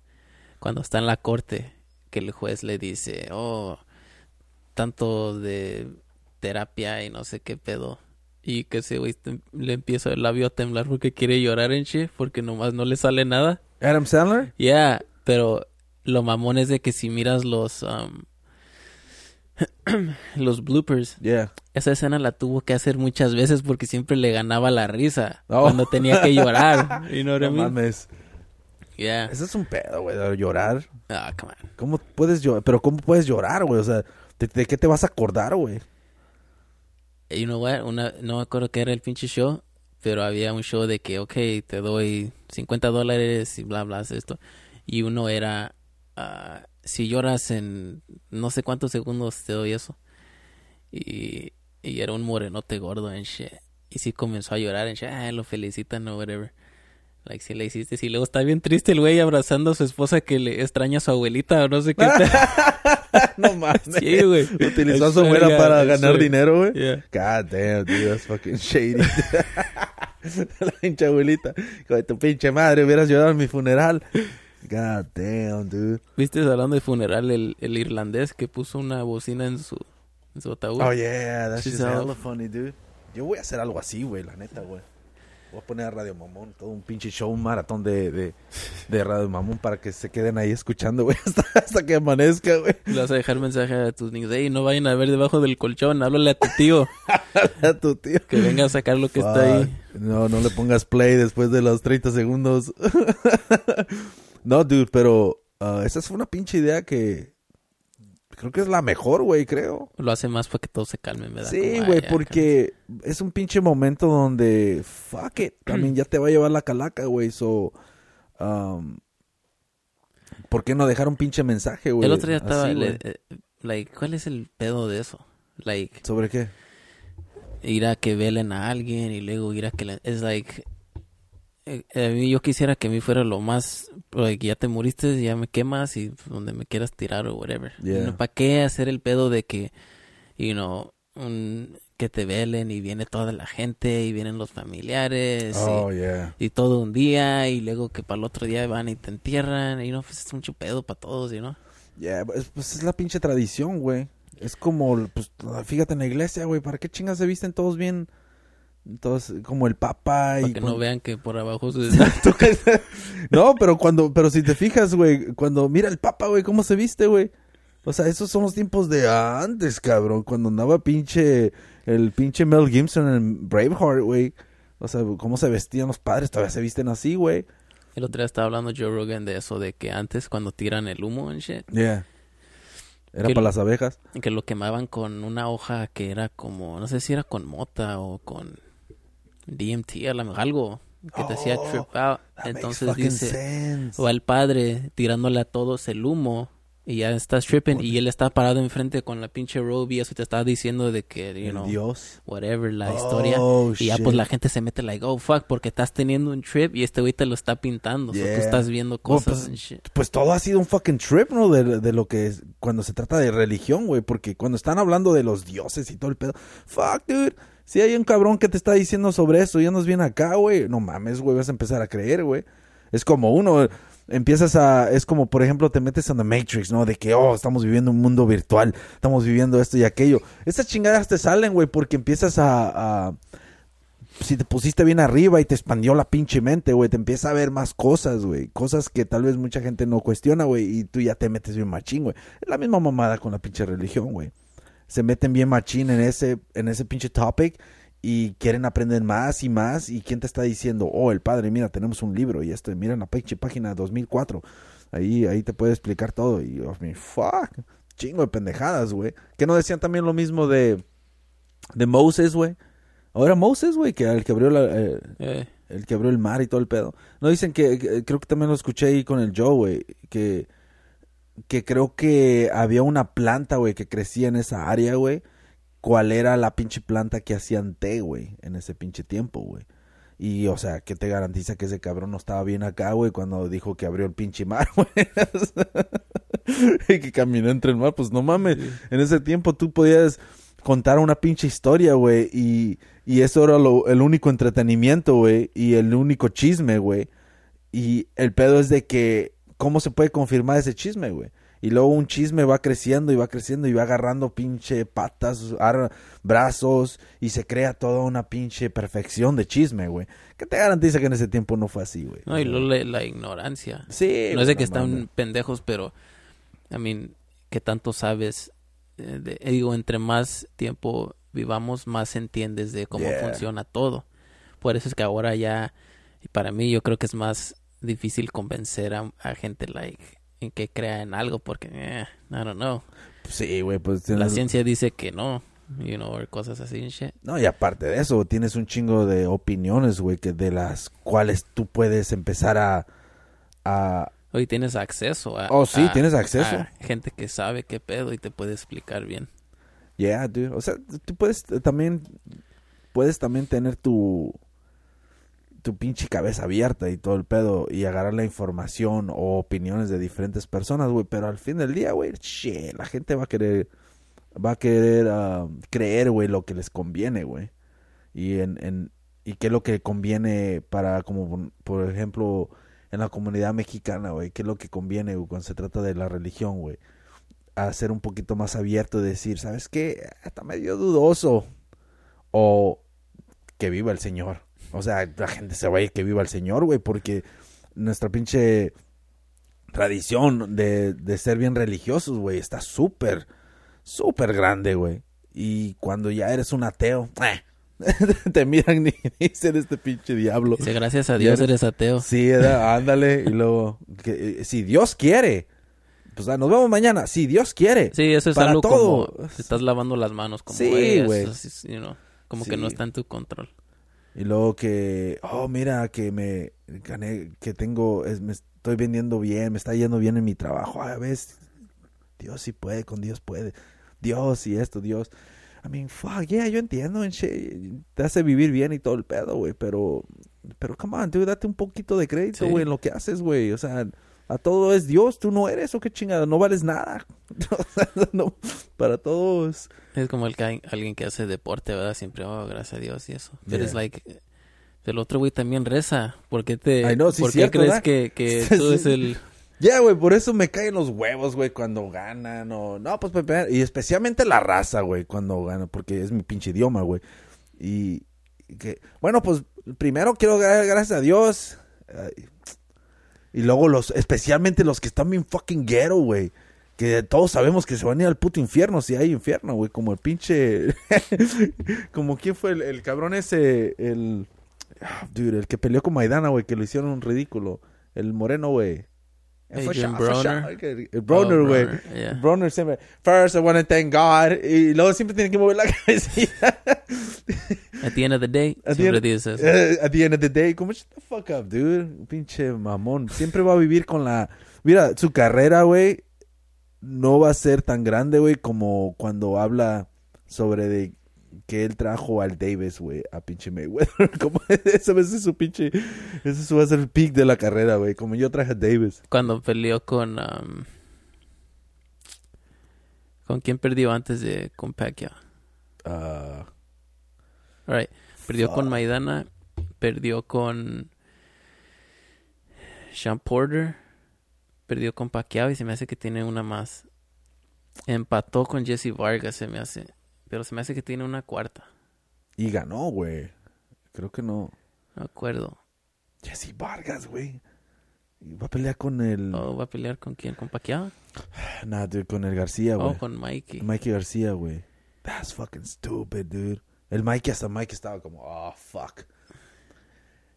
Cuando está en la corte, que el juez le dice, oh, tanto de terapia y no sé qué pedo. Y que ese güey le empieza el labio a temblar porque quiere llorar en shit, porque nomás no le sale nada. Adam Sandler? Yeah, pero lo mamón es de que si miras los um, los bloopers, Yeah. esa escena la tuvo que hacer muchas veces porque siempre le ganaba la risa Oh. cuando tenía que llorar. No mames. Yeah. Eso es un pedo, güey, llorar. Ah, come on. ¿Cómo puedes llorar? Pero ¿cómo puedes llorar, güey? O sea, ¿de, de qué te vas a acordar, güey? You know what? Una, no me acuerdo qué era el pinche show, pero había un show de que, ok, te doy 50 dólares y bla, bla, esto. Y uno era, ah, si lloras en no sé cuántos segundos te doy eso. Y, y era un morenote gordo en shit. Y sí comenzó a llorar en shit, ah, lo felicitan o whatever. Like, si le hiciste, y luego está bien triste el güey abrazando a su esposa que le extraña a su abuelita o no sé qué. no mames. sí, güey. Utilizó a su abuela God, para ganar dinero, güey. Yeah. God damn, dude, that's fucking shady. la pinche abuelita. De tu pinche madre, hubieras llorado en mi funeral. God damn, dude. ¿Viste hablando de funeral el, el irlandés que puso una bocina en su, en su ataúd? Oh, yeah, that's just hella funny, dude. Yo voy a hacer algo así, güey, la neta, güey. Voy a poner a Radio Mamón, todo un pinche show, un maratón de, de, de Radio Mamón para que se queden ahí escuchando, güey, hasta, hasta que amanezca, güey. Le vas a dejar mensaje a tus niños. Ey, no vayan a ver debajo del colchón. Háblale a tu tío A tu tío. que venga a sacar lo que está ahí. No, no le pongas play después de los 30 segundos. no, dude, pero ah, esa fue una pinche idea que creo que es la mejor, güey, creo. Lo hace más para que todos se calmen, ¿verdad? Sí, güey, "Ay, ya, porque es un pinche momento donde, fuck it, también ya te va a llevar la calaca, güey, so, um, ¿por qué no dejar un pinche mensaje, güey? El otro día estaba, Así, le- güey. eh, like, ¿cuál es el pedo de eso? Like, ¿Sobre qué? ir a que velen a alguien y luego ir a que le... Es like... eh, a mí yo quisiera que a mí fuera lo más... like, ya te moriste, ya me quemas y donde me quieras tirar o whatever. Yeah. ¿Para qué hacer el pedo de que, you know, un- que te velen y viene toda la gente y vienen los familiares y- Oh, yeah. y, todo un día y luego que para el otro día van y te entierran y no, pues es mucho pedo para todos, you know? Yeah, pues, pues es la pinche tradición, güey. Es como, pues, fíjate en la iglesia, güey, ¿para qué chingas se visten todos bien? Todos como el papa Para y... que con- no vean que por abajo se... no, pero cuando, pero si te fijas, güey, cuando mira el papa, güey, cómo se viste, güey. O sea, esos son los tiempos de antes, cabrón, cuando andaba pinche, el pinche Mel Gibson en Braveheart, güey. O sea, cómo se vestían los padres, todavía se visten así, güey. El otro día estaba hablando Joe Rogan de eso, de que antes cuando tiran el humo en shit, Yeah. Era Que- para las abejas. que lo quemaban con una hoja que era como, no sé si era con mota o con DMT, a lo mejor algo que te hacía Oh, trip out. Entonces dice, sense. o al padre tirándole a todos el humo y ya estás tripping y él está parado enfrente con la pinche robe y eso te está diciendo de que, you know, Dios. whatever la Oh, historia. Y ya pues la gente se mete like, oh fuck, porque estás teniendo un trip y este güey te lo está pintando. O Yeah. tú estás viendo Well, cosas pues, shit. Pues todo ha sido un fucking trip, ¿no? De, de lo que es cuando se trata de religión, güey. Porque cuando están hablando de los dioses y todo el pedo. Fuck, dude. Si hay un cabrón que te está diciendo sobre eso y andas bien acá, güey. No mames, güey. Vas a empezar a creer, güey. Es como uno. Empiezas a. Es como, por ejemplo, te metes en The Matrix, ¿no? De que, oh, estamos viviendo un mundo virtual. Estamos viviendo esto y aquello. Esas chingadas te salen, güey, porque empiezas a- a si te pusiste bien arriba y te expandió la pinche mente, güey, te empieza a ver más cosas, güey. Cosas que tal vez mucha gente no cuestiona, güey, y tú ya te metes bien machín, güey. Es la misma mamada con la pinche religión, güey. Se meten bien machín en ese, en ese pinche topic y quieren aprender más y más. ¿Y quién te está diciendo? Oh, el padre, mira, tenemos un libro y esto, mira en la pinche página 2004. Ahí, ahí te puede explicar todo. Y, oh, mi fuck, chingo de pendejadas, güey. Que no decían también lo mismo de de Moses, güey. Ahora Moses, güey, que el que abrió la, eh, Eh, el que abrió el mar y todo el pedo. No dicen que, que- creo que también lo escuché ahí con el Joe, güey, que que creo que había una planta, güey, que crecía en esa área, güey. ¿Cuál era la pinche planta que hacían té, güey, en ese pinche tiempo, güey? Y, o sea, ¿qué te garantiza que ese cabrón no estaba bien acá, güey, cuando dijo que abrió el pinche mar, güey? y que caminó entre el mar, pues no mames. En ese tiempo tú podías contar una pinche historia, güey, y, y eso era lo- el único entretenimiento, güey, y el único chisme, güey. Y el pedo es de que, ¿cómo se puede confirmar ese chisme, güey? Y luego un chisme va creciendo y va creciendo y va agarrando pinche patas, brazos y se crea toda una pinche perfección de chisme, güey. ¿Qué te garantiza que en ese tiempo no fue así, güey? no, y luego la, la ignorancia. Sí. no es de que están pendejos, pero, I mean, que tanto sabes. eh, de- eh, digo, entre más tiempo vivamos, más entiendes de cómo Yeah. funciona todo. Por eso es que ahora ya, y para mí, yo creo que es más difícil convencer a, a gente, like, en que crea en algo, porque, eh, I don't know. Sí, güey, pues... La ciencia dice que no, you know, or cosas así shit. No, y aparte de eso, tienes un chingo de opiniones, güey, que de las cuales tú puedes empezar a... a Hoy tienes acceso a... Oh, sí, a- tienes acceso. a gente que sabe qué pedo y te puede explicar bien. Yeah, dude. O sea, tú puedes también puedes también tener tu tu pinche cabeza abierta y todo el pedo y agarrar la información o opiniones de diferentes personas, güey, pero al fin del día, güey, shit, la gente va a querer va a querer ah, creer, güey, lo que les conviene, güey. Y en, en y qué es lo que conviene para como por ejemplo en la comunidad mexicana, güey, qué es lo que conviene cuando se trata de la religión, güey a ser un poquito más abierto y decir, ¿sabes qué? Está medio dudoso. O que viva el Señor. O sea, la gente se va a ir que viva el Señor, güey, porque nuestra pinche tradición de, de ser bien religiosos, güey, está súper, súper grande, güey. Y cuando ya eres un ateo, eh, te miran y dicen este pinche diablo. Dice, gracias a Dios eres ateo. Sí, era, ándale. Y luego, que, eh, si Dios quiere, pues ah, nos vemos mañana. Si Dios quiere. Sí, eso es Para algo todo. como... Te estás lavando las manos como... Sí, "Ey, eso güey. es, you know, como Sí. que no está en tu control. Y luego que, oh, mira, que me gané, que tengo, es- me estoy vendiendo bien, me está yendo bien en mi trabajo. A ves, Dios sí puede, con Dios puede. Dios y esto, Dios. I mean, fuck, yeah, yo entiendo, and shit, te hace vivir bien y todo el pedo, güey, pero, pero, come on, dude, date un poquito de crédito, Sí. güey, en lo que haces, güey, o sea, a todo es Dios, tú no eres, o qué chingada, no vales nada. No, para todos. Es como el que hay alguien que hace deporte, ¿verdad? Siempre, oh, gracias a Dios y eso. Pero es Yeah. like... El otro güey también reza. ¿Por qué te... No, sí, ¿Por qué cierto, crees ¿verdad? que, que tú es el... Ya, güey, por eso me caen los huevos, güey, cuando ganan o... No, pues, Pepe, y especialmente la raza, güey, cuando gana, porque es mi pinche idioma, güey. Y, y que... Bueno, pues, primero quiero dar gracias a Dios. Ay, y luego los... Especialmente los que están bien fucking ghetto, güey. Que todos sabemos que se van a ir al puto infierno si hay infierno, güey. Como el pinche... como quién fue el, el cabrón ese... El... ah, Dude, el que peleó con Maidana, güey, que lo hicieron un ridículo. El moreno, güey. Adrian shot, Broner. El Broner, Oh, güey. Broner, yeah. Broner siempre. First, I want to thank God. Y luego siempre tiene que mover la cabecita. At the end of the day, At the siempre end- dices... Eh, at the end of the day, como shut the fuck up, dude. Pinche mamón. Siempre va a vivir con la. Mira, su carrera, güey, no va a ser tan grande, güey, como cuando habla sobre de que él trajo al Davis, güey, a pinche Mayweather. Como ese ese es su pinche. Ese va a ser el peak de la carrera, güey. Como yo traje a Davis. Cuando peleó con... um, ¿Con quién perdió antes de... con Pacquiao? Ah, Alright. Perdió con. Maidana. Perdió con... Sean Porter. Perdió con Pacquiao y se me hace que tiene una más. Empató con Jesse Vargas, se me hace. Pero se me hace que tiene una cuarta. y ganó, güey. Creo que no. No acuerdo. Jesse Vargas, güey. Va a pelear con el. Oh, ¿Va a pelear con quién? ¿Con Pacquiao? Nah, dude, con el García, güey. Oh, con Mikey. Mikey García, güey. That's fucking stupid, dude. El Mikey hasta Mikey estaba como, oh, fuck.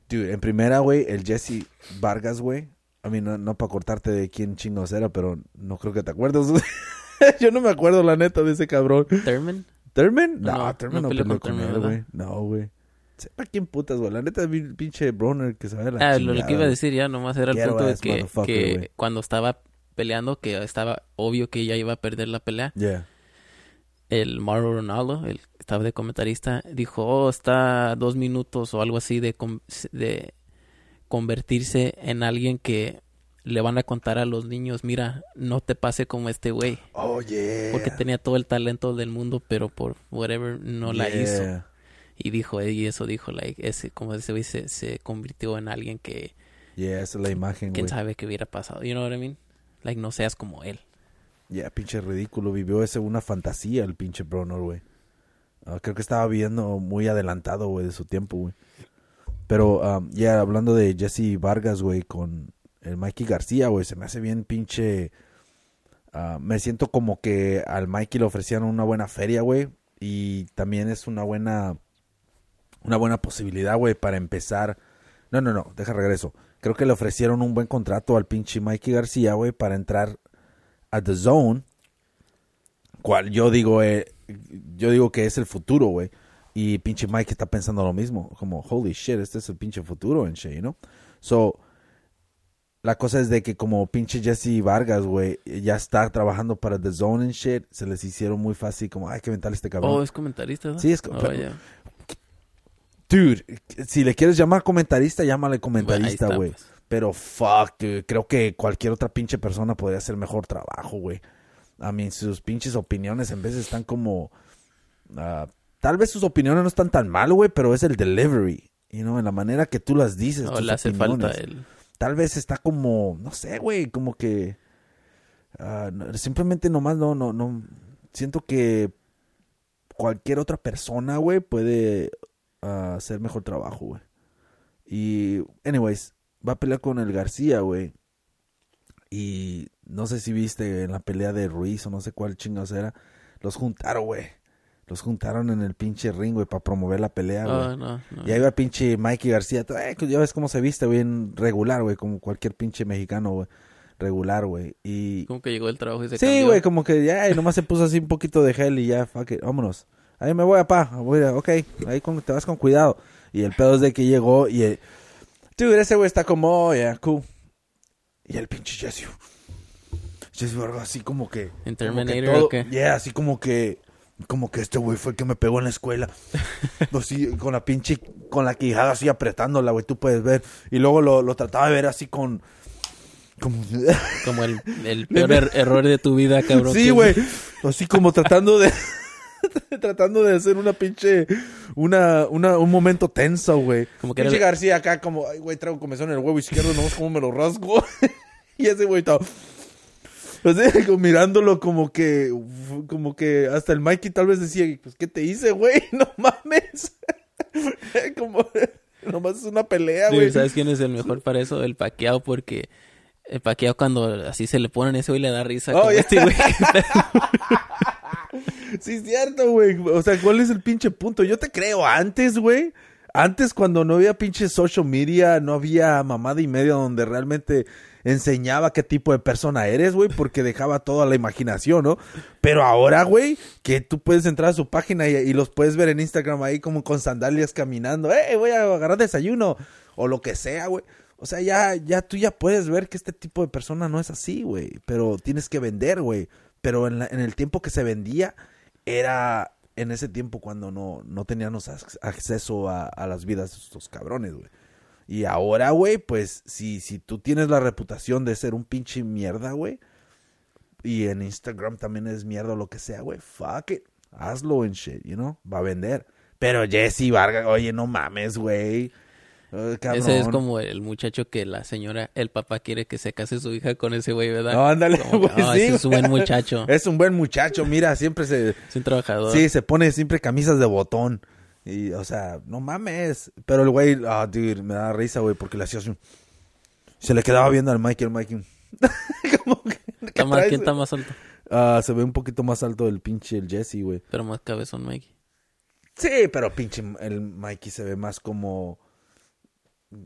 Dude, en primera, güey, el Jesse Vargas, güey. A mí no, no para cortarte de quién chingos era, pero no creo que te acuerdes. Yo no me acuerdo, la neta, de ese cabrón. Thurman. ¿Thurman? No, No, Thurman no peleó con con Thurman, él, ¿verdad? güey. No, güey. Sepa quién putas, güey. La neta, pinche Broner que se va de la Ah, lo, chingada. lo que iba a decir ya nomás era el punto de que, que cuando estaba peleando, que estaba obvio que ella iba a perder la pelea, Yeah. el Mauro Ronaldo, el que estaba de comentarista, dijo, oh, está dos minutos o algo así de, de convertirse en alguien que le van a contar a los niños, mira, no te pase como este güey. Oh, yeah. Porque tenía todo el talento del mundo, pero por whatever no la Yeah. hizo. Y dijo, y eso dijo, like, ese, como ese güey se, se convirtió en alguien que, Yeah, esa es la imagen, quién sabe qué hubiera pasado. You know what I mean? Like, no seas como él. Yeah, pinche ridículo. Vivió ese una fantasía el pinche Broner, güey. Ah, creo que estaba viendo muy adelantado, güey, de su tiempo, güey. Pero, um, ya, hablando de Jesse Vargas, güey, con el Mikey García, güey, se me hace bien pinche... ah, me siento como que al Mikey le ofrecieron una buena feria, güey. Y también es una buena... Una buena posibilidad, güey, para empezar... No, no, no, deja regreso. Creo que le ofrecieron un buen contrato al pinche Mikey García, güey, para entrar a The Zone, cual yo digo, eh, yo digo que es el futuro, güey. Y pinche Mike está pensando lo mismo, como, holy shit, este es el pinche futuro en you know? So, la cosa es de que como pinche Jesse Vargas, güey, ya está trabajando para The Zone and shit, se les hicieron muy fácil, como, hay que inventarle este cabrón. Oh, es comentarista, ¿no? Sí, es Oh, pero-. Dude, si le quieres llamar comentarista, llámale comentarista, güey. pues. Pero fuck, dude, creo que cualquier otra pinche persona podría hacer mejor trabajo, güey. A mí, sus pinches opiniones en vez están como... ah, tal vez sus opiniones no están tan mal, güey, pero es el delivery. You know, en la manera que tú las dices. Tus le hace falta el... Tal vez está como, no sé, güey, como que... no- simplemente nomás no, no, no... Siento que cualquier otra persona, güey, puede ah, hacer mejor trabajo, güey. Y, anyways, va a pelear con el García, güey. Y no sé si viste en la pelea de Ruiz o no sé cuál chingados era. Los juntaron, güey. Los juntaron en el pinche ring, güey, para promover la pelea, güey. Oh, no, no. Y ahí va pinche Mikey García. Eh, ya ves cómo se viste, bien regular, güey. Como cualquier pinche mexicano, güey. Regular, güey. Y... Como que llegó el trabajo y se Sí, güey, como que ya, y nomás se puso así un poquito de gel y ya, fuck it, vámonos. Ahí me voy, apá. Voy a, ok, ahí con- te vas con cuidado. Y el pedo es de que llegó y... eh, Dude, ese güey está como, oh, yeah, cool. Y el pinche Jesse. Jesse Vargas así como que... ¿En como que Terminator todo- o qué? Yeah, así como que... Como que este güey fue el que me pegó en la escuela. Así, con la pinche... Con la quijada así apretándola, güey, tú puedes ver. Y luego lo, lo trataba de ver así con... Como... Como el, el peor er- error de tu vida, cabrón. Sí, güey. Así como tratando de... tratando de hacer una pinche... Una, una, un momento tenso, güey. Como que Pinche era- García acá como... Ay, güey, traigo comezón en el huevo izquierdo. No cómo me lo rasgo. y ese güey estaba... Como mirándolo como que... Como que hasta el Mikey tal vez decía... Pues, ¿qué te hice, güey? No mames. como... Nomás es una pelea, güey. ¿Sabes quién es el mejor para eso? El paqueado, porque el paqueado cuando así se le ponen ese güey le da risa. Oh, como ya. este güey. Sí, es cierto, güey. O sea, ¿cuál es el pinche punto? Yo te creo, antes, güey. Antes, cuando no había pinche social media, no había mamada y media donde realmente enseñaba qué tipo de persona eres, güey, porque dejaba todo a la imaginación, ¿no? Pero ahora, güey, que tú puedes entrar a su página y, los puedes ver en Instagram ahí como con sandalias caminando, ¡eh, voy a agarrar desayuno! O lo que sea, güey. O sea, ya, ya tú ya puedes ver que este tipo de persona no es así, güey. Pero tienes que vender, güey. Pero en, la- en el tiempo que se vendía, era en ese tiempo cuando no, no teníamos ac- acceso a, a las vidas de estos cabrones, güey. Y ahora, güey, pues, si, si tú tienes la reputación de ser un pinche mierda, güey, y en Instagram también es mierda o lo que sea, güey, fuck it. Hazlo en shit, you know, va a vender. Pero Jesse Vargas, oye, no mames, güey. Ese es como el muchacho que la señora, el papá quiere que se case su hija con ese güey, ¿verdad? No, ándale, Como "No, sí, ese es un buen muchacho. Es un buen muchacho, mira, siempre se... Es un trabajador. Sí, se pone siempre camisas de botón. Y, o sea, no mames. Pero el güey, ah, dude, me da risa, güey, porque le hacía así. Se le quedaba viendo al Mikey, el Mikey. Como que, ¿qué Está más- traes, ¿Quién está más alto? Ah, se ve un poquito más alto el pinche el Jesse, güey. Pero más cabezón, Mikey. Sí, pero pinche el Mikey se ve más como.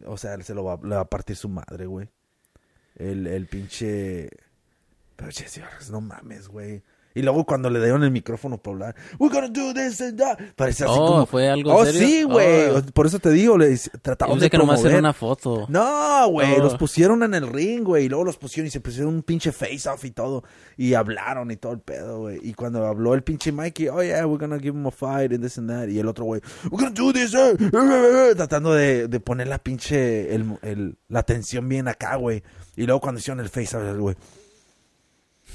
O sea, se lo va, le va a partir su madre, güey. El, el pinche. Pero Jesse no mames, güey. Y luego cuando le dieron el micrófono para hablar, we're gonna do this and that. Parecía así Oh, como... ¿fue algo Oh, serio? sí, güey. Oh. Por eso te digo, le trataban de que nomás era promover. una foto. No, güey, Oh. los pusieron en el ring, güey, y luego los pusieron y se pusieron un pinche face off y todo, y hablaron y todo el pedo, güey. Y cuando habló el pinche Mikey, oh yeah, we're gonna give him a fight and this and that, y el otro güey, we're gonna do this, eh, eh, eh, eh", tratando de, de poner la pinche, el, el- la tensión bien acá, güey. Y luego cuando hicieron el face off,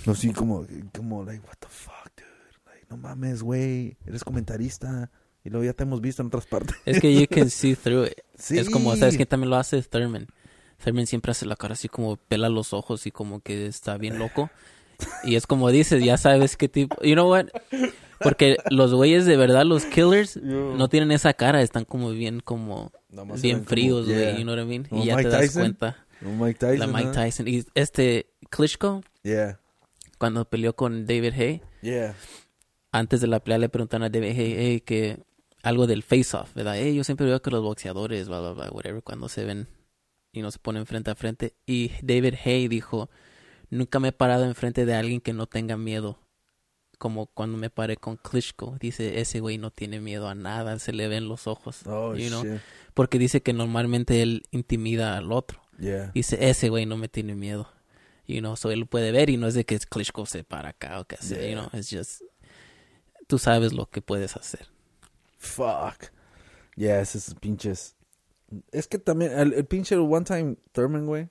güey, así como, como, like, what the fuck, dude, like, no mames, güey, eres comentarista, y luego ya te hemos visto en otras partes. Es que you can see through it. Sí. Es como, ¿sabes quién también lo hace? Thurman. Thurman siempre hace la cara así como pela los ojos y como que está bien loco. Y es como dices, ya sabes qué tipo. You know what? Porque los güeyes de verdad, los killers, no tienen esa cara, están como bien, como bien fríos, güey. yeah. You know what I mean? Y ya Mike te das Tyson. cuenta. ¿No, Mike Tyson, La Mike ¿no? Tyson. Y este Klitschko, Yeah, cuando peleó con David Hay, yeah. antes de la pelea le preguntaron a David Hay hey, que algo del face-off, ¿verdad? Hey, yo siempre veo que los boxeadores, bla, bla, bla, whatever, cuando se ven y no se ponen frente a frente. Y David Hay dijo, nunca me he parado enfrente de alguien que no tenga miedo. Como cuando me paré con Klitschko. Dice, ese güey no tiene miedo a nada, se le ven los ojos. Oh, you know? Porque dice que normalmente él intimida al otro. Yeah. Dice, ese güey no me tiene miedo. You know, so él puede ver y no es de que Klitschko se para acá o que sea, Yeah. you know, it's just, tú sabes lo que puedes hacer. Fuck. Yeah, esos pinches. Es que también, el, el pinche One Time Thurman, güey.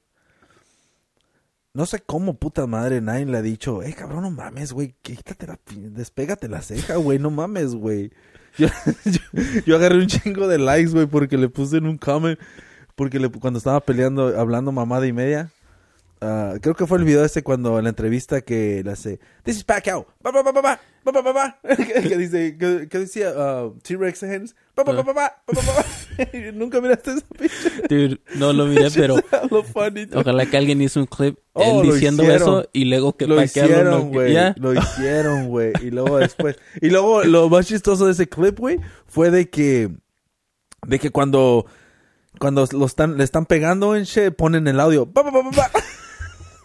No sé cómo puta madre nadie le ha dicho, eh, cabrón, no mames, güey, quítate la, despégate la ceja, güey, no mames, güey. Yo, yo, yo agarré un chingo de likes, güey, porque le puse en un comment, porque le, cuando estaba peleando, hablando mamada y media, Uh, creo que fue el video este cuando la entrevista que le hace This is Pacquiao ba, ba, ba, que dice que, decía uh, T-Rex hands nunca miraste esa pinche no lo miré pero ojalá que alguien hizo un clip él diciendo eso y luego que lo hicieron güey lo, hicieron güey y luego después y luego lo más chistoso de ese clip güey fue de que de que cuando cuando lo están le están pegando en ponen el audio pa, pa, pa,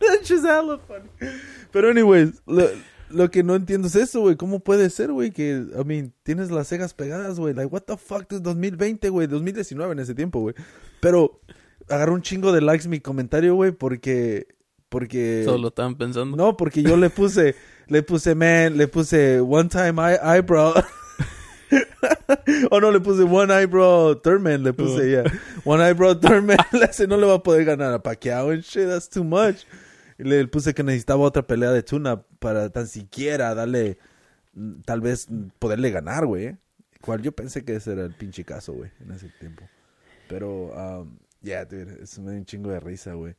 hella funny. Pero, anyways, lo, lo que no entiendo es eso, güey. ¿Cómo puede ser, güey? Que, I mean, tienes las cejas pegadas, güey. Like, what the fuck, es 2020, güey. 2019 en ese tiempo, güey. Pero agarró un chingo de likes mi comentario, güey, porque. Porque. Solo estaban pensando. No, porque yo le puse, le puse, man, le puse one time eye- eyebrow. oh no, le puse one eyebrow Thurman, le puse, yeah. One eyebrow Thurman. No le va a poder ganar a Pacquiao and shit, that's too much. Y le puse que necesitaba otra pelea de tuna para tan siquiera darle, mm, tal vez mm, poderle ganar, güey. Cual yo pensé que ese era el pinche caso, güey, en ese tiempo. Pero, um, yeah, dude, es un chingo de risa, güey.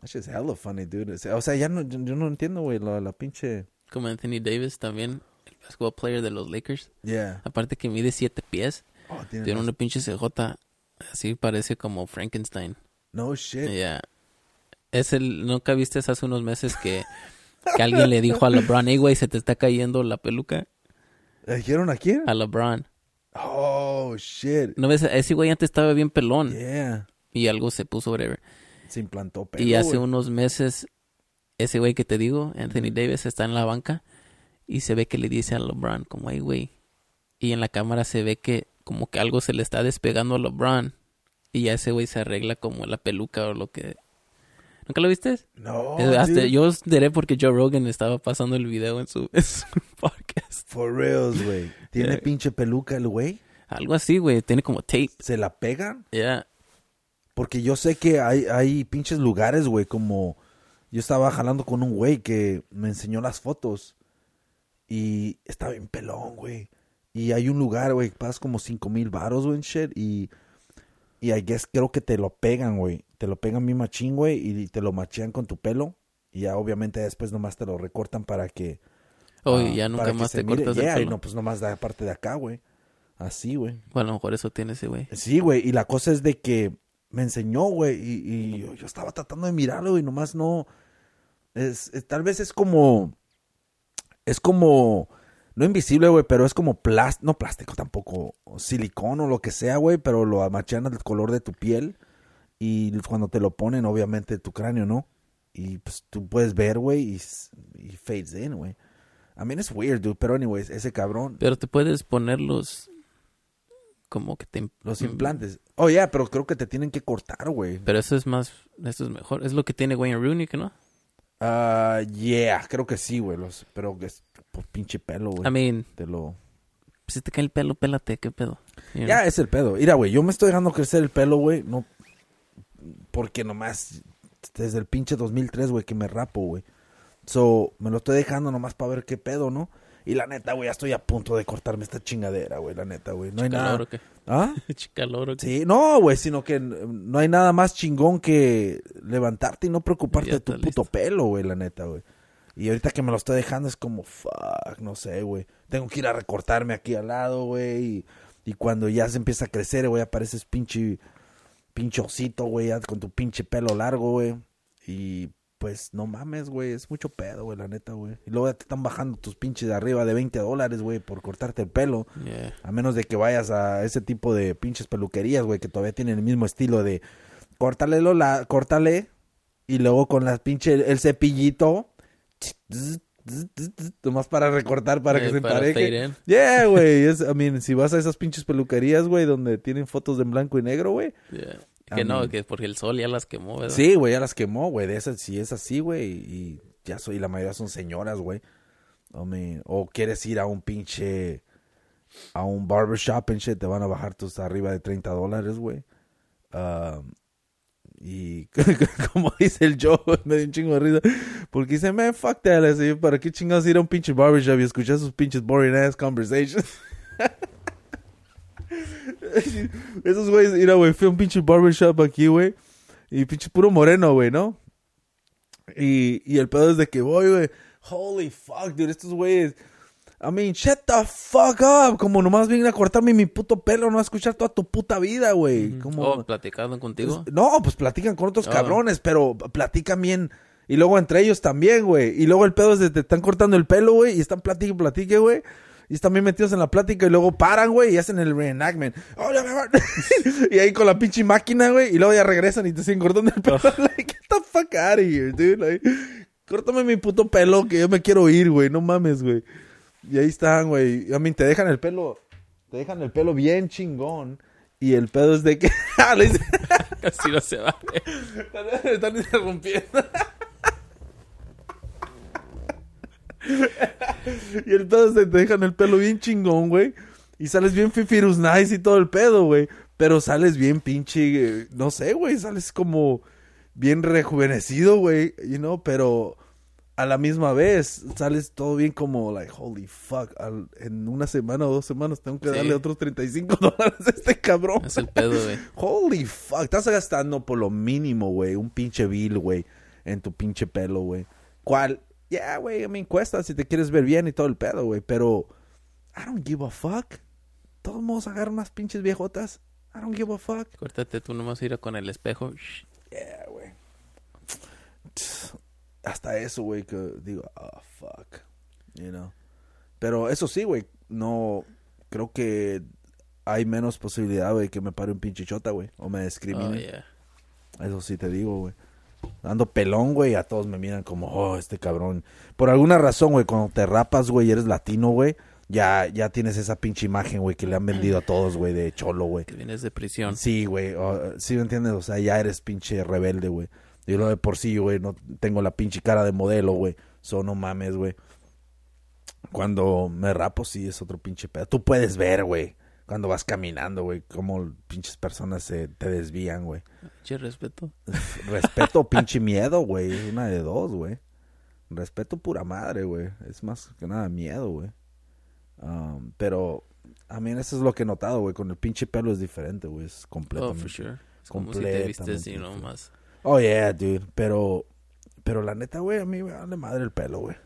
That's just hella funny, dude. O sea, ya no, yo, no entiendo, güey, la, la pinche... Como Anthony Davis también, el basketball player de los Lakers. Yeah. Aparte que mide siete pies, Oh, tiene tiene más- una pinche cejota. Así parece como Frankenstein. No shit. Yeah. Es el, ¿nunca viste hace unos meses que, que alguien le dijo a LeBron, hey güey, se te está cayendo la peluca? ¿Le dijeron a quién? A LeBron. Oh, shit. ¿No ves? Ese güey antes estaba bien pelón. Yeah. Y algo se puso, whatever. Se implantó pelo, y hace unos meses, ese güey que te digo, Anthony Davis, está en la banca y se ve que le dice a LeBron, como, hey, güey. Y en la cámara se ve que como que algo se le está despegando a LeBron. Y ya ese güey se arregla como la peluca o lo que... ¿Nunca lo viste? No, hasta- yo enteré porque Joe Rogan estaba pasando el video en su, en su podcast. For reals, güey. ¿Tiene Yeah. pinche peluca el güey? Algo así, güey. Tiene como tape. ¿Se la pegan? Ya. Porque yo sé que hay, hay pinches lugares, güey, como... Yo estaba jalando con un güey que me enseñó las fotos. Y estaba bien pelón, güey. Y hay un lugar, güey, que pagas como cinco mil baros, güey, en shit. Y, y I guess creo que te lo pegan, güey. Te lo pegan mi machín, güey, y te lo machean con tu pelo. Y ya obviamente después nomás te lo recortan para que... Oh, ah, y ya nunca más te mire. cortas Yeah, el y no, pues nomás da parte de acá, güey. Así, güey. Bueno, a lo mejor eso tiene ese güey. Sí, güey, y la cosa es de que me enseñó, güey, y, y yo, yo estaba tratando de mirarlo y nomás no... Es, es- tal vez es como... Es como... No invisible, güey, pero es como plástico, no plástico tampoco, silicón o lo que sea, güey, pero lo amachean al color de tu piel y cuando te lo ponen, obviamente, tu cráneo, ¿no? Y pues tú puedes ver, güey, y, fades in, güey. I mean, it's weird, dude. Pero anyways, ese cabrón, Pero te puedes poner los... Como que te... los implantes. Oh, yeah, pero creo que te tienen que cortar, güey. Pero eso es más... Eso es mejor. Es lo que tiene Wayne Rooney, ¿que no? Ah, yeah, creo que sí, güey. Los, pero que es por pinche pelo, güey. I mean, Te lo... si te cae el pelo, pélate. ¿Qué pedo? You Ya es el pedo. Mira, güey, yo me estoy dejando crecer el pelo, güey. No. Porque nomás. Desde el pinche 2003, güey, que me rapo, güey. So, me lo estoy dejando nomás para ver qué pedo, ¿no? Y la neta, güey, ya estoy a punto de cortarme esta chingadera, güey, la neta, güey. No hay ¿Chicalor nada. o qué? ¿Ah? ¿Chicalor o qué? Sí, no, güey, sino que no hay nada más chingón que levantarte y no preocuparte Ya de tu puto listo. pelo, güey, la neta, güey. Y ahorita que me lo estoy dejando es como, fuck, no sé, güey. Tengo que ir a recortarme aquí al lado, güey. Y, y cuando ya se empieza a crecer, güey, apareces pinche, pinche osito, güey, con tu pinche pelo largo, güey. Y pues no mames, güey, es mucho pedo, güey, la neta, güey. Y luego ya te están bajando tus pinches de arriba de 20 dólares, güey, por cortarte el pelo. Yeah. A menos de que vayas a ese tipo de pinches peluquerías, güey, que todavía tienen el mismo estilo de córtale lo la, córtale y luego con las pinche el cepillito nomás para recortar para que Eh, se empareje. Yeah, güey, I mean, si vas a esas pinches peluquerías, güey, donde tienen fotos en blanco y negro, güey. Yeah. I Que no, mean- que porque el sol ya las quemó, ¿verdad? Sí, güey, ya las quemó, güey, de esas si es así, güey, y ya soy la mayoría son señoras, güey. I mean, o quieres ir a un pinche a un barbershop and shit, te van a bajar tus arriba de 30 dólares, güey. Um, y como dice el Joe, me dio un chingo de risa. Porque dice, man, fuck that. ¿Para qué chingados ir a un pinche barbershop y escuchar sus pinches boring ass conversations? Esos güeyes, mira, güey, fui a un pinche barbershop aquí, güey. Y pinche puro moreno, güey, ¿no? Y, y el pedo es de que voy, güey. Holy fuck, dude, estos güeyes. I mean, shut the fuck up. Como nomás vienen a cortarme mi puto pelo, no a escuchar toda tu puta vida, güey. Como... Oh, platicando contigo. No, pues platican con otros Ah. cabrones, pero platican bien. Y luego entre ellos también, güey. Y luego el pedo es de te están cortando el pelo, güey. Y están platique, platique, güey. Y están bien metidos en la plática y luego paran, güey, y hacen el reenactment. Oh, ya me va. y ahí con la pinche máquina, güey. Y luego ya regresan y te siguen cortando el pelo. like, get the fuck out of here, dude. Like, córtame mi puto pelo que yo me quiero ir, güey. No mames, güey. Y ahí están, güey. A mí te dejan el pelo. Te dejan el pelo bien chingón. Y el pedo es de que. Ah, Así no se va. están, están interrumpiendo. y el pedo es de te dejan el pelo bien chingón, güey. Y sales bien fifirus nice y todo el pedo, güey. Pero sales bien pinche, eh, no sé, güey. Sales como bien rejuvenecido, güey. You know, pero a la misma vez sales todo bien como, like, holy fuck. al- en una semana o dos semanas tengo que Sí. darle otros 35 dólares a este cabrón. Es el pedo, güey. Holy fuck, estás gastando por lo mínimo, güey, un pinche bill, güey, en tu pinche pelo, güey. ¿Cuál? Yeah, güey, a mí cuesta si te quieres ver bien y todo el pedo, güey, pero I don't give a fuck. Todos modos agarran unas pinches viejotas. I don't give a fuck. Córtate tú nomás ir con el espejo. Yeah, güey. Hasta eso, güey, que digo, oh, fuck. You know. Pero eso sí, güey, no creo que hay menos posibilidad, güey, que me pare un pinche chota, güey, o me discrimine. Oh, yeah. Eso sí te digo, güey. Ando pelón, güey, a todos me miran como, oh, este cabrón. Por alguna razón, güey, cuando te rapas, güey, y eres latino, güey, ya, ya tienes esa pinche imagen, güey, que le han vendido a todos, güey, de cholo, güey. Que vienes de prisión. Sí, güey, o- sí me entiendes, o sea, ya eres pinche rebelde, güey. Yo lo de por sí, güey, no tengo la pinche cara de modelo, güey. So, no mames, güey. Cuando me rapo, sí, es otro pinche pedo. Tú puedes ver, güey, cuando vas caminando, güey, cómo pinches personas se te desvían, güey. Che, respeto. Respeto o pinche miedo, güey. Una de dos, güey. Respeto pura madre, güey. Es más que nada miedo, güey. Um, pero, a mí eso es lo que he notado, güey. Con el pinche pelo es diferente, güey. Es Oh, completamente. for sure. Es como si te vistes, know, diferente. más. Oh, yeah, dude. Pero, pero la neta, güey, a mí me vale madre el pelo, güey.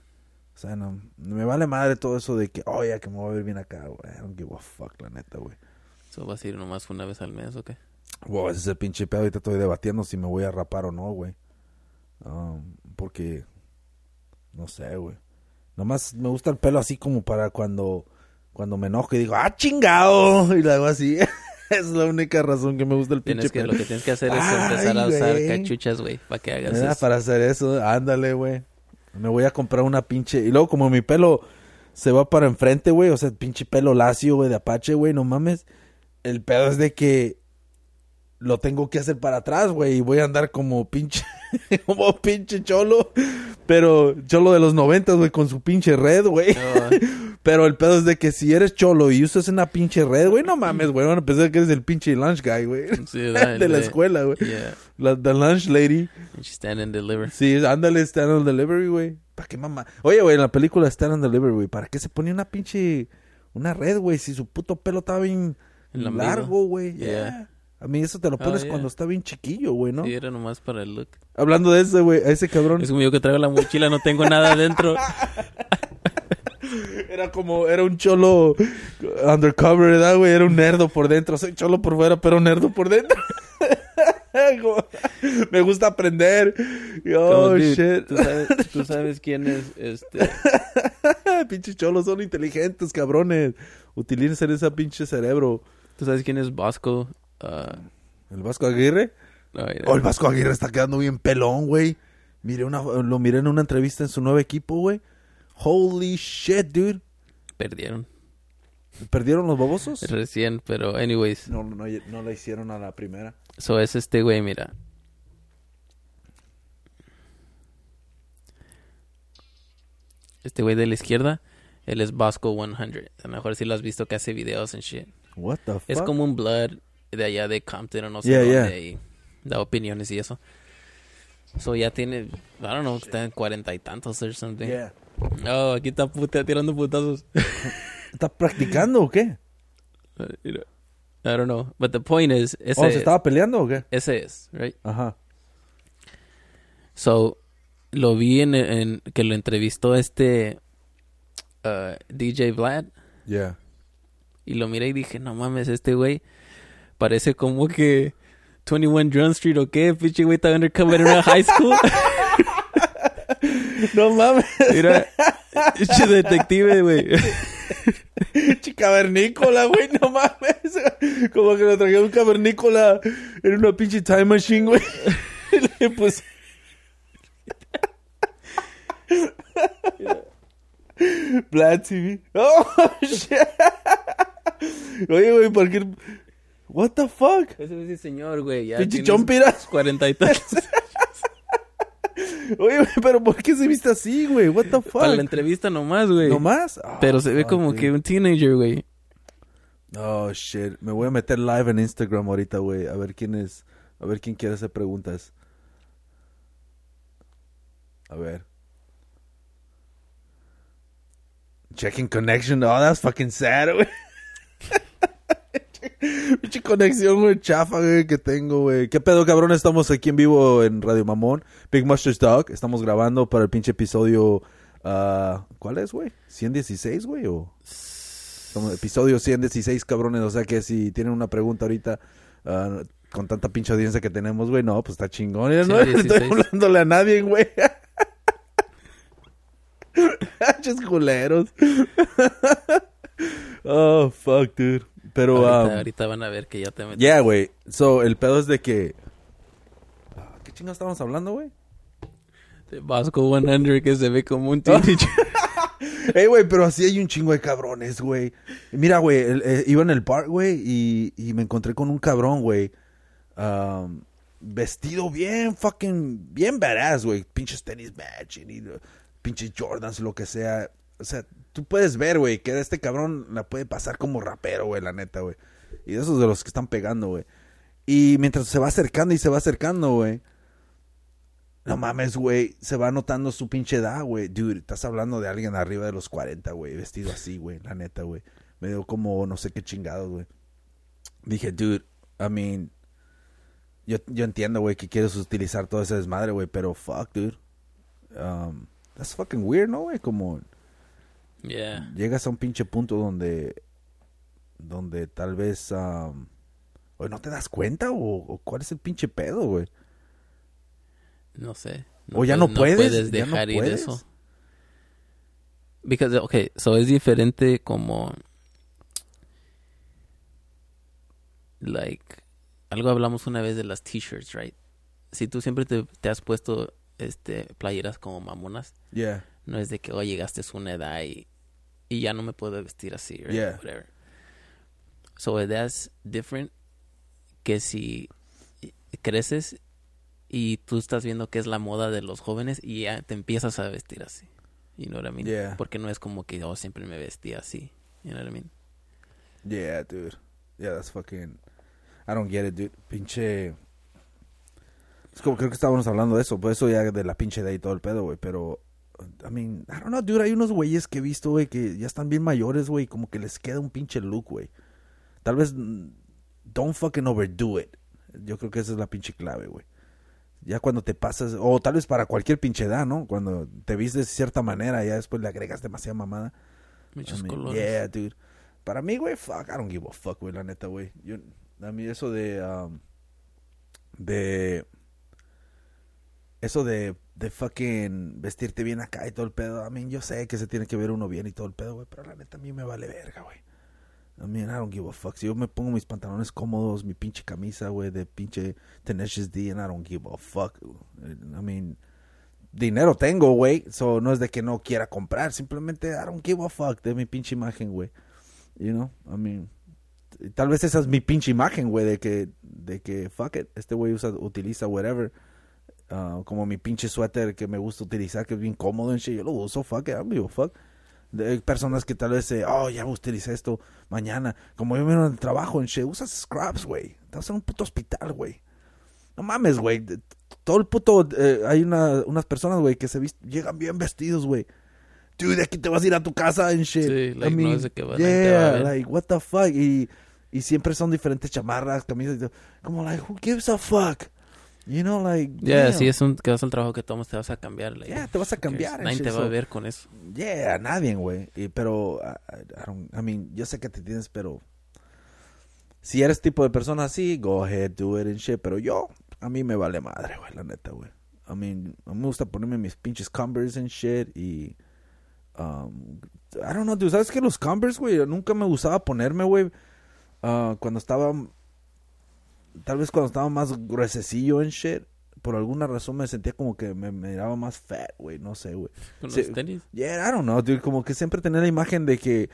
O sea, no, me vale madre todo eso de que, oh, ya que me voy a ver bien acá, güey. I don't give a fuck, la neta, güey. So, ¿Vas a ir nomás una vez al mes o qué? Wow, ese es el pinche pedo. Ahorita estoy debatiendo si me voy a rapar o no, güey. Um, porque, no sé, güey. Nomás me gusta el pelo así como para cuando, cuando me enojo y digo, ¡ah, chingado! Y lo hago así. es la única razón que me gusta el pinche que, pelo. lo que tienes que hacer es Ay, empezar a usar cachuchas, güey, para que hagas eso. Para hacer eso, ándale, güey. Me voy a comprar una pinche. Y luego, como mi pelo, se va para enfrente, güey. O sea, pinche pelo lacio, güey, de Apache, güey, no mames. El pedo es de que lo tengo que hacer para atrás, güey. Y voy a andar como pinche, como pinche cholo. Pero cholo de los noventas, güey, con su pinche red, güey. Pero el pedo es de que si eres cholo y usas una pinche red, güey, no mames, güey. Van a pensar que eres el pinche lunch guy, güey. Sí, de la escuela, güey. Yeah. La the lunch lady. And she stand and deliver. Sí, ándale, stand on delivery, güey. ¿Para qué mamá? Oye, güey, en la película stand on delivery, güey, ¿para qué se ponía una pinche... Una red, güey? Si su puto pelo estaba bien largo, güey. Yeah. Yeah. A mí eso te lo pones yeah. cuando está bien chiquillo, güey, ¿no? Sí, era nomás para el look. Hablando de ese, güey, a ese cabrón. Es como yo que traigo la mochila, no tengo nada adentro. Era como, era un cholo undercover, ¿verdad, güey? Era un nerdo por dentro. Soy cholo por fuera, pero nerdo por dentro. Como, Me gusta aprender. Como, Oh, shit. ¿tú sabes, tú sabes quién es este. Pinches cholos son inteligentes, cabrones. Utilicen ese pinche cerebro. ¿Tú sabes quién es Bosco? ¿El Vasco Aguirre? no. Oh, el Vasco Aguirre está quedando bien pelón, güey. Miré una, lo miré en una entrevista en su nuevo equipo, güey. Holy shit, dude. Perdieron. ¿Perdieron los babosos? Recién, pero anyways. No, no, no la hicieron a la primera. So es este güey, mira. Este güey de la izquierda, él es Bosco 100. A lo mejor si lo has visto que hace videos and shit. What the fuck? Es como un blood de allá de Compton o no sé Yeah, dónde. yeah. Y da opiniones y eso. So ya tiene, I don't know, está en cuarenta y tantos or something. Yeah. Oh, aquí está puta, tirando putazos. ¿Está practicando o qué? I don't know. But the point is, ese, ¿O Oh, se es, estaba peleando o qué? ese es, right? Ajá. So, lo vi en, en- que lo entrevistó este uh, DJ Vlad Yeah. y lo miré y dije, no mames, este güey parece como que 21 Drum Street o qué, pinche güey está undercover en una high school. No mames. Mira, pinche detective, güey. Cavernícola, güey. No mames. Como que lo trajeron un cavernícola en una pinche time machine, güey. Le puse... Black TV. Oh, shit. Oye, güey, ¿por qué? What the fuck? Ese es el señor, güey. Ya Pinche tiene chompira. sus cuarenta y tantos. Oye, güey, pero ¿por qué se viste así, güey? What the fuck? Para la entrevista nomás, güey. ¿No más? Ah, Pero se ve como dude. que un teenager, güey. Oh, shit. Me voy a meter live en Instagram ahorita, güey. A ver quién es. A ver quién quiere hacer preguntas. A ver. Checking connection. Oh, that's fucking sad, güey. Pinche conexión, güey, chafa, güey, que tengo, güey. ¿Qué pedo, cabrón? Estamos aquí en vivo en Radio Mamón. Big Mustard Dog. Estamos grabando para el pinche episodio... ah, ¿Cuál es, güey? ¿116, güey? ¿O...? Estamos- episodio 116, cabrones. O sea que si tienen una pregunta ahorita, ah, con tanta pinche audiencia que tenemos, güey, no, pues está chingón. Ya no 116. estoy hablándole a nadie, güey. Pinches culeros. oh, fuck, dude. Pero, ahorita, um, ahorita van a ver que ya te metí. yeah, güey. So, el pedo es de que... Ah, ¿Qué chingados estábamos hablando, güey? De Vasco 100 que se ve como un teenager. Ey, güey, pero así hay un chingo de cabrones, güey. Mira, güey, eh, iba en el park, güey, y, y me encontré con un cabrón, güey. um, vestido bien, fucking, bien badass, güey. Pinches tenis matching y uh, pinches Jordans, lo que sea. O sea, tú puedes ver, güey, que este cabrón la puede pasar como rapero, güey, la neta, güey. Y de esos de los que están pegando, güey. Y mientras se va acercando y se va acercando, güey. No mames, güey. Se va notando su pinche edad, güey. Dude, estás hablando de alguien arriba de los 40, güey. Vestido así, güey. La neta, güey. Me dio como no sé qué chingados, güey. Dije, dude, I mean... Yo, yo entiendo, güey, que quieres utilizar todo ese desmadre, güey. Pero fuck, dude. Um, that's fucking weird, ¿no, güey? Como yeah. llegas a un pinche punto donde... Donde tal vez... Um, ¿o ¿No te das cuenta? ¿O, o cuál es el pinche pedo, güey? No sé. O ya no puedes, dejar ir puedes. eso. Because, okay, so es diferente como... Like, algo hablamos una vez de las t-shirts, right? Si tú siempre te, te has puesto este playeras como mamonas, Yeah. No es de que, oh, llegaste a una edad y, y ya no me puedo vestir así, right? Yeah. Whatever. So that's different que si creces y tú estás viendo que es la moda de los jóvenes y ya te empiezas a vestir así. You know what I mean? Yeah. Porque no es como que yo siempre me vestía así. You know what I mean? Yeah, dude. Yeah, that's fucking. I don't get it, dude. Pinche. Es como creo que estábamos hablando de eso, por eso ya de la pinche de ahí todo el pedo, güey. Pero, I mean, I don't know, dude. Hay unos güeyes que he visto, güey, que ya están bien mayores, güey, como que les queda un pinche look, güey. Tal vez, mm, don't fucking overdo it. Yo creo que esa es la pinche clave, güey. Ya cuando te pasas, o tal vez para cualquier pinche edad, ¿no? Cuando te vistes de cierta manera, ya después le agregas demasiada mamada. Muchos I mean, colores. Yeah, dude. Para mí, güey, fuck, I don't give a fuck, güey, la neta, güey. Yo, a mí eso de, um, de, eso de, de fucking vestirte bien acá y todo el pedo. I mean, yo sé que se tiene que ver uno bien y todo el pedo, güey, pero la neta a mí me vale verga, güey. I mean, I don't give a fuck. Si yo me pongo mis pantalones cómodos, mi pinche camisa, güey, de pinche Tenacious D, and I don't give a fuck. I mean, dinero tengo, güey. So, no es de que no quiera comprar. Simplemente, I don't give a fuck de mi pinche imagen, güey. You know? I mean, tal vez esa es mi pinche imagen, güey, de que, de que, fuck it, este güey usa, utiliza whatever. Ah, como mi pinche suéter que me gusta utilizar, que es bien cómodo en shit. Yo lo uso, fuck it, I don't give a fuck. De hay personas que tal vez, eh, oh, ya utilicé esto mañana. Como yo miro en el trabajo en shit, usas scrubs, güey. Estás en un puto hospital, güey. No mames, güey. Todo el puto. eh, hay una, unas personas, güey, que se llegan bien vestidos, güey. Dude, de aquí te vas a ir a tu casa en shit. Sí, like, no que va- nadie yeah, a like, what the fuck. Y, y siempre son diferentes chamarras, camisas. y todo. Como, like, who gives a fuck? You know, like. Yeah, damn. si es un que vas al trabajo que tomas te vas a cambiar. Like, Yeah, te vas a cambiar. Nadie te va a ver con eso. Yeah, a nadie, güey. Pero, I, I- don't- I mean, yo sé que te tienes, pero... Si eres tipo de persona así, go ahead, do it and shit. Pero yo, a mí me vale madre, güey, la neta, güey. I mean, a mí me gusta ponerme mis pinches Converse and shit y... Um, I don't know, dude. ¿Sabes que los Converse, güey? Nunca me gustaba ponerme, güey. ah, cuando estaba... Tal vez cuando estaba más gruesecillo en shit. Por alguna razón me sentía como que me, miraba más fat, güey. No sé, güey. Con Sí. los tenis. Yeah, I don't know, dude. Como que siempre tenía la imagen de que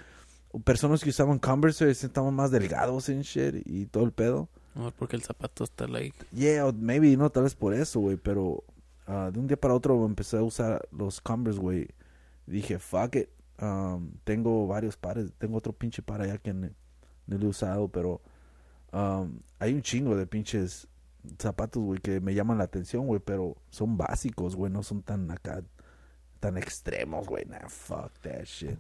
personas que usaban Converse estaban más delgados en shit y todo el pedo. No, porque el zapato está like. Yeah, maybe, no, tal vez por eso, güey. Pero ah, de un día para otro empecé a usar los Converse, güey. Dije, fuck it. Um, tengo varios pares. Tengo otro pinche par allá que no, no lo he usado, pero hay un chingo de pinches zapatos, güey, que me llaman la atención, güey. Pero son básicos, güey. No son tan acá, tan extremos, güey. Nah, fuck that shit.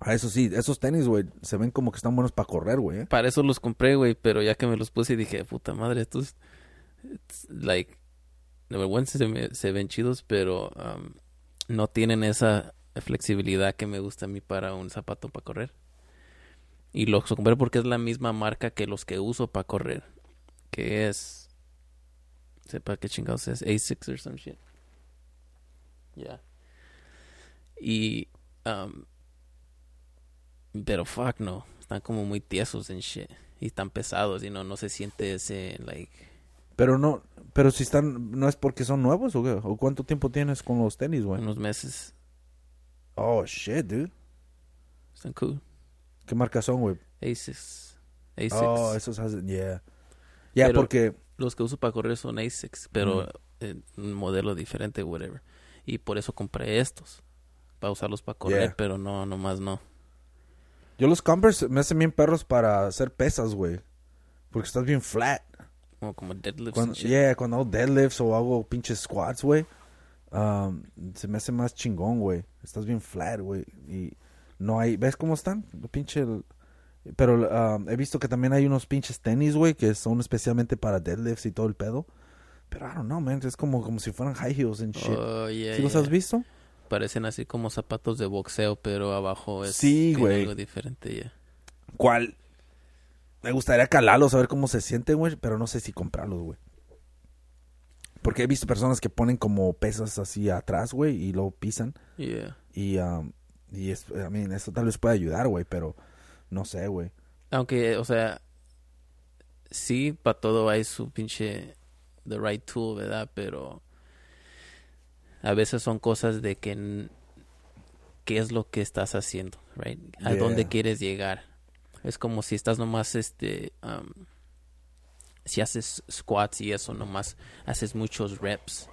Ah, eso sí, esos tenis, güey, se ven como que están buenos para correr, güey. ¿eh? Para eso los compré, güey, pero ya que me los puse dije, puta madre, estos, like, number one, se, me- se ven chidos, pero no tienen esa flexibilidad que me gusta a mí para un zapato para correr. Y los compré porque es la misma marca que los que uso para correr, que es, sepa qué chingados es, A6 or some shit. Ya. Y, um, pero fuck no, están como muy tiesos en shit. Y están pesados y no, no se siente ese, like... Pero no, pero si están, ¿no es porque son nuevos o qué? ¿O cuánto tiempo tienes con los tenis, güey? unos meses. Oh, shit, dude. Están cool. ¿Qué marca son, güey? A6. A6. Oh, esos hacen, yeah. Ya, Pero- porque, Los que uso para correr son A6, pero Mm. un modelo diferente, whatever. Y por eso compré estos. Para usarlos para correr, Yeah. pero no, nomás no. yo los Converse me hacen bien perros para hacer pesas, güey. Porque estás bien flat. Como, como deadlifts Cuando, and shit. yeah, cuando hago deadlifts o hago pinches squats, güey. um, se me hace más chingón, güey. Estás bien flat, güey. Y no hay, ¿ves cómo están? Lo pinche... el- Pero um, he visto que también hay unos pinches tenis, güey, que son especialmente para deadlifts y todo el pedo. Pero I don't know, man. Es como, como si fueran high heels and shit. Oh, yeah, ¿Sí los has visto? Parecen así como zapatos de boxeo, pero abajo es Sí, algo diferente, ya. ¿Cuál? Me gustaría calarlos, a ver cómo se sienten, güey, pero no sé si comprarlos, güey. Porque he visto personas que ponen como pesas así atrás, güey, y luego pisan. Yeah. Y, um, y es, I mean, eso tal vez pueda ayudar, güey, pero no sé, güey. Aunque, o sea, sí, para todo hay su pinche the right tool, ¿verdad? Pero a veces son cosas de que qué es lo que estás haciendo, right? A Yeah. dónde quieres llegar. Es como si estás nomás, este, um, si haces squats y eso, nomás haces muchos reps,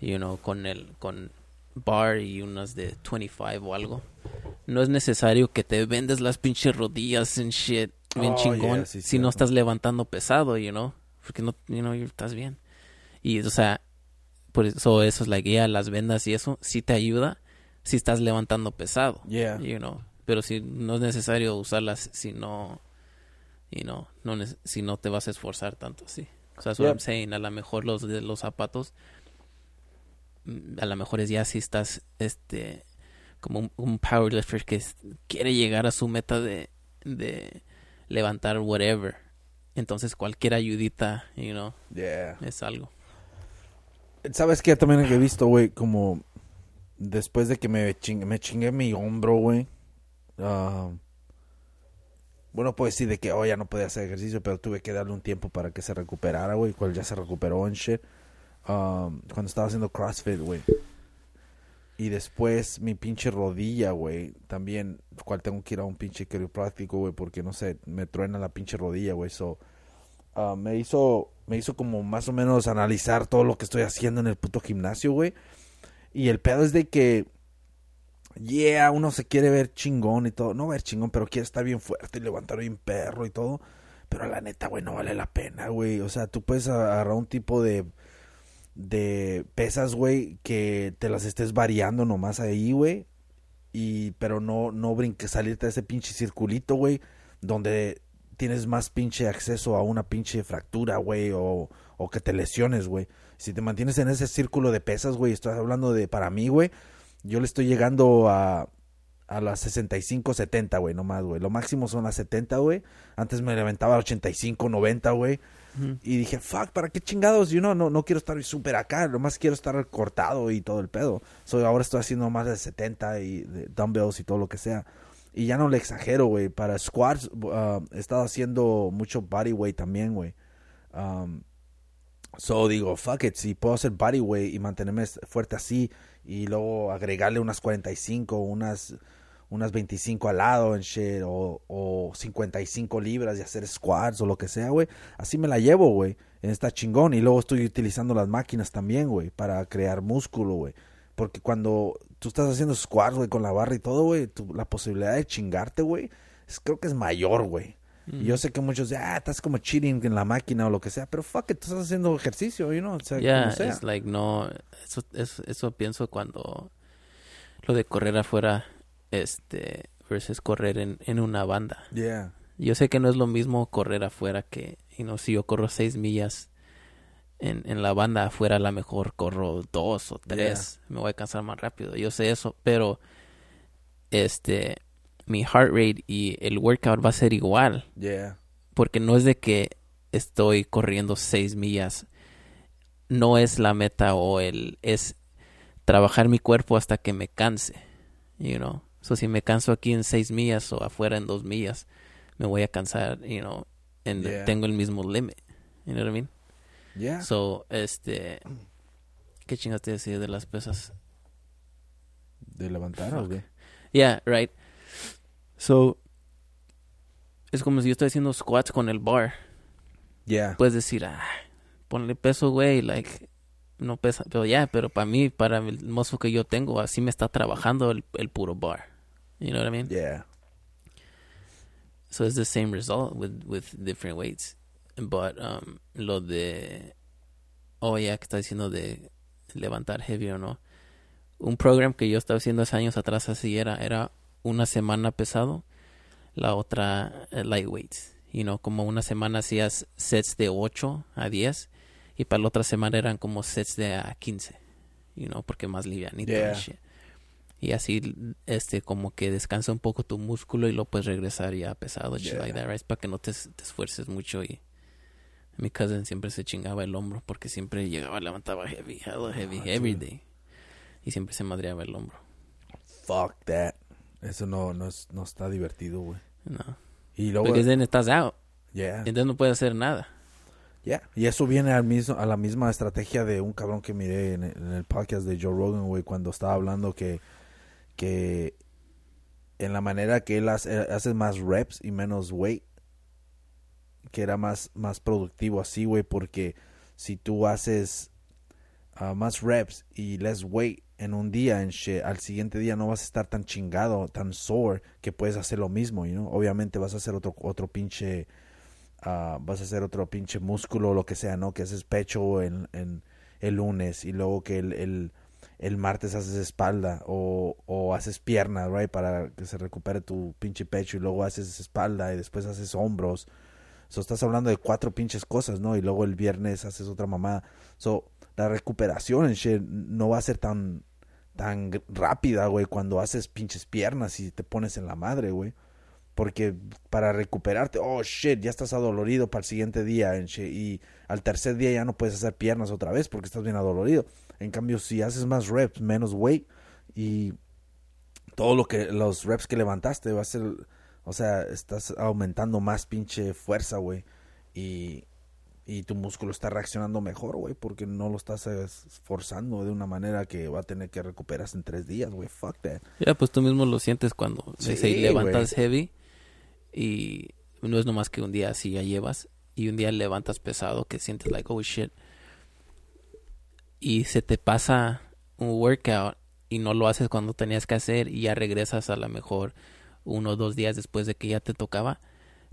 you know, con el, con bar y unas de 25 o algo. No es necesario que te vendes las pinches rodillas en shit, bien Oh, chingón, yeah, sí, si no estás levantando pesado, you know, porque no, you know, estás bien. Y, o sea, por eso, eso es la guía, las vendas y eso, sí te ayuda si estás levantando pesado, Yeah. you know. Pero si no es necesario usarlas si no, you know, no si no te vas a esforzar tanto, sí. O sea, that's what Yep. I'm saying. A lo mejor los de los zapatos, a lo mejor es ya si estás, este, como un, un powerlifter que es- quiere llegar a su meta de, de levantar whatever. Entonces cualquier ayudita, you know, Yeah. es algo. ¿Sabes qué? También he visto, güey, como después de que me chingué, me chingué mi hombro, güey. ah, bueno, pues sí, de que, oh, ya no podía hacer ejercicio, pero tuve que darle un tiempo para que se recuperara, güey. Cual ya se recuperó en shit. Um, cuando estaba haciendo CrossFit, güey. Y después mi pinche rodilla, güey. También, cual tengo que ir a un pinche quiropráctico, güey, porque no sé, me truena la pinche rodilla, güey. So, ah, me hizo me hizo como más o menos analizar todo lo que estoy haciendo en el puto gimnasio, güey. Y el pedo es de que yeah, uno se quiere ver chingón y todo, no ver chingón, pero quiere estar bien fuerte y levantar bien perro y todo. Pero la neta, güey, no vale la pena, güey. O sea, tú puedes agarrar un tipo de de pesas, güey, que te las estés variando nomás ahí, güey. Y pero no no brinques salirte de ese pinche circulito, güey, donde tienes más pinche acceso a una pinche fractura, güey, o, o que te lesiones, güey. Si te mantienes en ese círculo de pesas, güey, estás hablando de, para mí, güey, yo le estoy llegando a, a las 65, 70, güey, nomás, güey. Lo máximo son las 70, güey. Antes me levantaba a 85, 90, güey. Y dije, fuck, ¿para qué chingados? Yo no, no, no quiero estar súper acá, nomás quiero estar cortado y todo el pedo. So, ahora estoy haciendo más de 70 y de dumbbells y todo lo que sea. Y ya no le exagero, güey. Para squats uh, he estado haciendo mucho bodyweight también, güey. Um, so digo, fuck it, si puedo hacer bodyweight y mantenerme fuerte así y luego agregarle unas 45, unas unas 25 al lado en shit o, o 55 libras y hacer squats o lo que sea, güey. Así me la llevo, güey. Está chingón. Y luego estoy utilizando las máquinas también, güey, para crear músculo, güey. Porque cuando tú estás haciendo squats, güey, con la barra y todo, güey, la posibilidad de chingarte, güey, es- creo que es mayor, güey. Y yo sé que muchos dicen, ah, estás como cheating en la máquina o lo que sea, pero fuck it, tú estás haciendo ejercicio, you know, o sea, like no, eso, eso, eso pienso cuando lo de correr afuera, este, versus correr en, en una banda. Yeah. Yo sé que no es lo mismo correr afuera que, you know, si yo corro seis millas en, en la banda afuera, a lo mejor corro dos o tres, me voy a cansar más rápido. Yo sé eso, pero este, mi heart rate y el workout va a ser igual Yeah. porque no es de que estoy corriendo seis millas no es la meta o el es trabajar mi cuerpo hasta que me canse you know so si me canso aquí en seis millas o afuera en dos millas me voy a cansar you know and Yeah. tengo el mismo limit you know what I mean Yeah. so este qué chingas te decía de las pesas de levantar, ¿o qué? Yeah, right. So, es como si yo estoy haciendo squats con el bar. Yeah. Puedes decir, ah, ponle peso, güey, like, no pesa. Pero ya, pero para mí, para el mozo que yo tengo, así me está trabajando el, el puro bar. You know what I mean? Yeah. So it's the same result with, with different weights. But, um, lo de, oh, ya, que está diciendo de levantar heavy o no. Un program que yo estaba haciendo hace años atrás así era, era una semana pesado, la otra eh, lightweights. You know, como una semana hacías sets de 8 a 10 y para la otra semana eran como sets de a 15. You know, porque más livianito Yeah. and shit. Y así, este, como que descansa un poco tu músculo y lo puedes regresar ya pesado, Yeah. like that, right? Para que no te, te esfuerces mucho y mi cousin siempre se chingaba el hombro porque siempre llegaba, levantaba heavy, hella heavy, Ah, every day. Y siempre se madreaba el hombro. Fuck that. Eso no, no, es, no está divertido, güey. No. Y luego, Porque then estás out. yeah, Entonces no puedes hacer nada. yeah. Y eso viene al mismo, a la misma estrategia de un cabrón que miré en, el- en el podcast de Joe Rogan, güey, cuando estaba hablando que, que en la manera que él hace, hace más reps y menos weight, que era más, más productivo así, güey, porque si tú haces ah, más reps y less weight en un día, en al siguiente día no vas a estar tan chingado, tan sore, que puedes hacer lo mismo, you know? Obviamente vas a hacer otro, otro pinche, ah, vas a hacer otro pinche músculo lo que sea, ¿no? Que haces pecho en, en el lunes y luego que el, el martes haces espalda o, o haces pierna, right, para que se recupere tu pinche pecho y luego haces espalda y después haces hombros. So, estás hablando de cuatro pinches cosas, ¿no? Y luego el viernes haces otra mamada. So, la recuperación en shit no va a ser tan, tan rápida, güey, cuando haces pinches piernas y te pones en la madre, güey. Porque para recuperarte, oh shit, ya estás adolorido para el siguiente día en shit, y al tercer día ya no puedes hacer piernas otra vez porque estás bien adolorido. En cambio, si haces más reps, menos weight y todo lo que los reps que levantaste va a ser, o sea, estás aumentando más pinche fuerza, güey. Y, y tu músculo está reaccionando mejor, güey, porque no lo estás esforzando de una manera que va a tener que recuperarse en tres días, güey. Fuck that. Ya, pues tú mismo lo sientes cuando Sí, se levantas heavy y no es nomás que un día así ya llevas y un día levantas pesado que sientes like, oh shit. Y se te pasa un workout y no lo haces cuando tenías que hacer y ya regresas a lo mejor uno o dos días después de que ya te tocaba.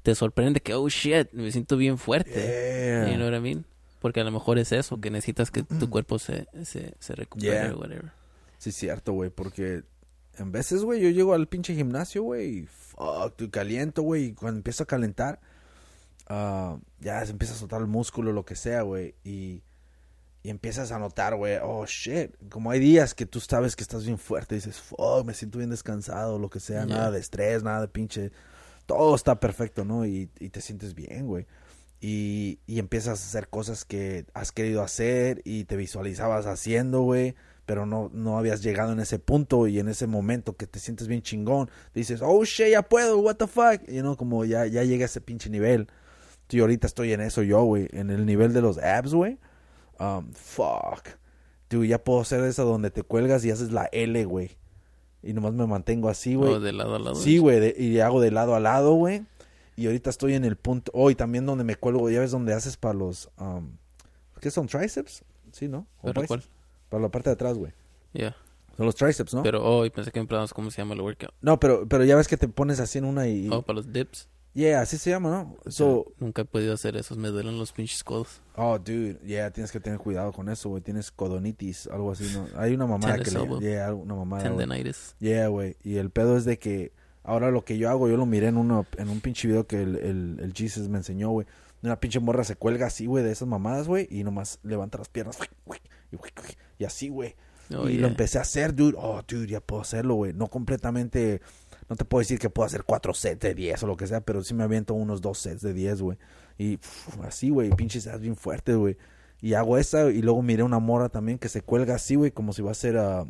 Te sorprende que, oh shit, me siento bien fuerte. Yeah. You know what I mean? Porque a lo mejor es eso, que necesitas que tu cuerpo se, se, se recupere Yeah. o whatever. Sí, cierto, güey, porque en veces, güey, yo llego al pinche gimnasio, güey, y fuck, estoy caliento, güey, y cuando empiezo a calentar, ah, ya se empieza a soltar el músculo, lo que sea, güey, y, y empiezas a notar, güey, oh, shit, como hay días que tú sabes que estás bien fuerte, y dices, fuck, me siento bien descansado, lo que sea, Yeah. nada de estrés, nada de pinche, todo está perfecto, ¿no? Y, y te sientes bien, güey. Y, y empiezas a hacer cosas que has querido hacer y te visualizabas haciendo, güey pero no, no habías llegado en ese punto y en ese momento que te sientes bien chingón, dices, oh shit, ya puedo, what the fuck, you know, como ya, ya llega a ese pinche nivel. Y ahorita estoy en eso yo, güey, en el nivel de los abs, güey. Um, fuck. Dude, ya puedo hacer eso donde te cuelgas y haces la L, güey. Y nomás me mantengo así, güey. O de lado a lado. Sí, güey, y hago de lado a lado, güey. Y ahorita estoy en el punto, oh, y también donde me cuelgo, ya ves donde haces para los, um, ¿qué son? ¿Triceps? Sí, ¿no? ¿O ¿Pero bíceps? cuál? Para la parte de atrás, güey. Yeah. Son los triceps, ¿no? Pero, oh, y pensé que me preguntabas cómo se llama el workout. No, pero, pero ya ves que te pones así en una y... Oh, para los dips. Yeah, así se llama, ¿no? So, Nunca he podido hacer esos, me duelen los pinches codos. oh, dude, yeah, tienes que tener cuidado con eso, güey. Tienes codonitis, algo así, ¿no? Hay una mamada que le... Yeah, una mamada. Tendinitis. Yeah, güey. Y el pedo es de que ahora lo que yo hago, yo lo miré en, uno, en un pinche video que el, el, el Jesus me enseñó, güey. Una pinche morra se cuelga así, güey, de esas mamadas, güey, y nomás levanta las piernas, y, y así, güey. Oh, y yeah. lo empecé a hacer, dude. Oh, dude, ya puedo hacerlo, güey. No completamente. No te puedo decir que puedo hacer cuatro sets de 10 o lo que sea, pero sí me aviento unos dos sets de 10, güey. Y así, güey, pinches estás bien fuerte, güey. Y hago esa y luego miré una morra también que se cuelga así, güey, como si va a hacer ah,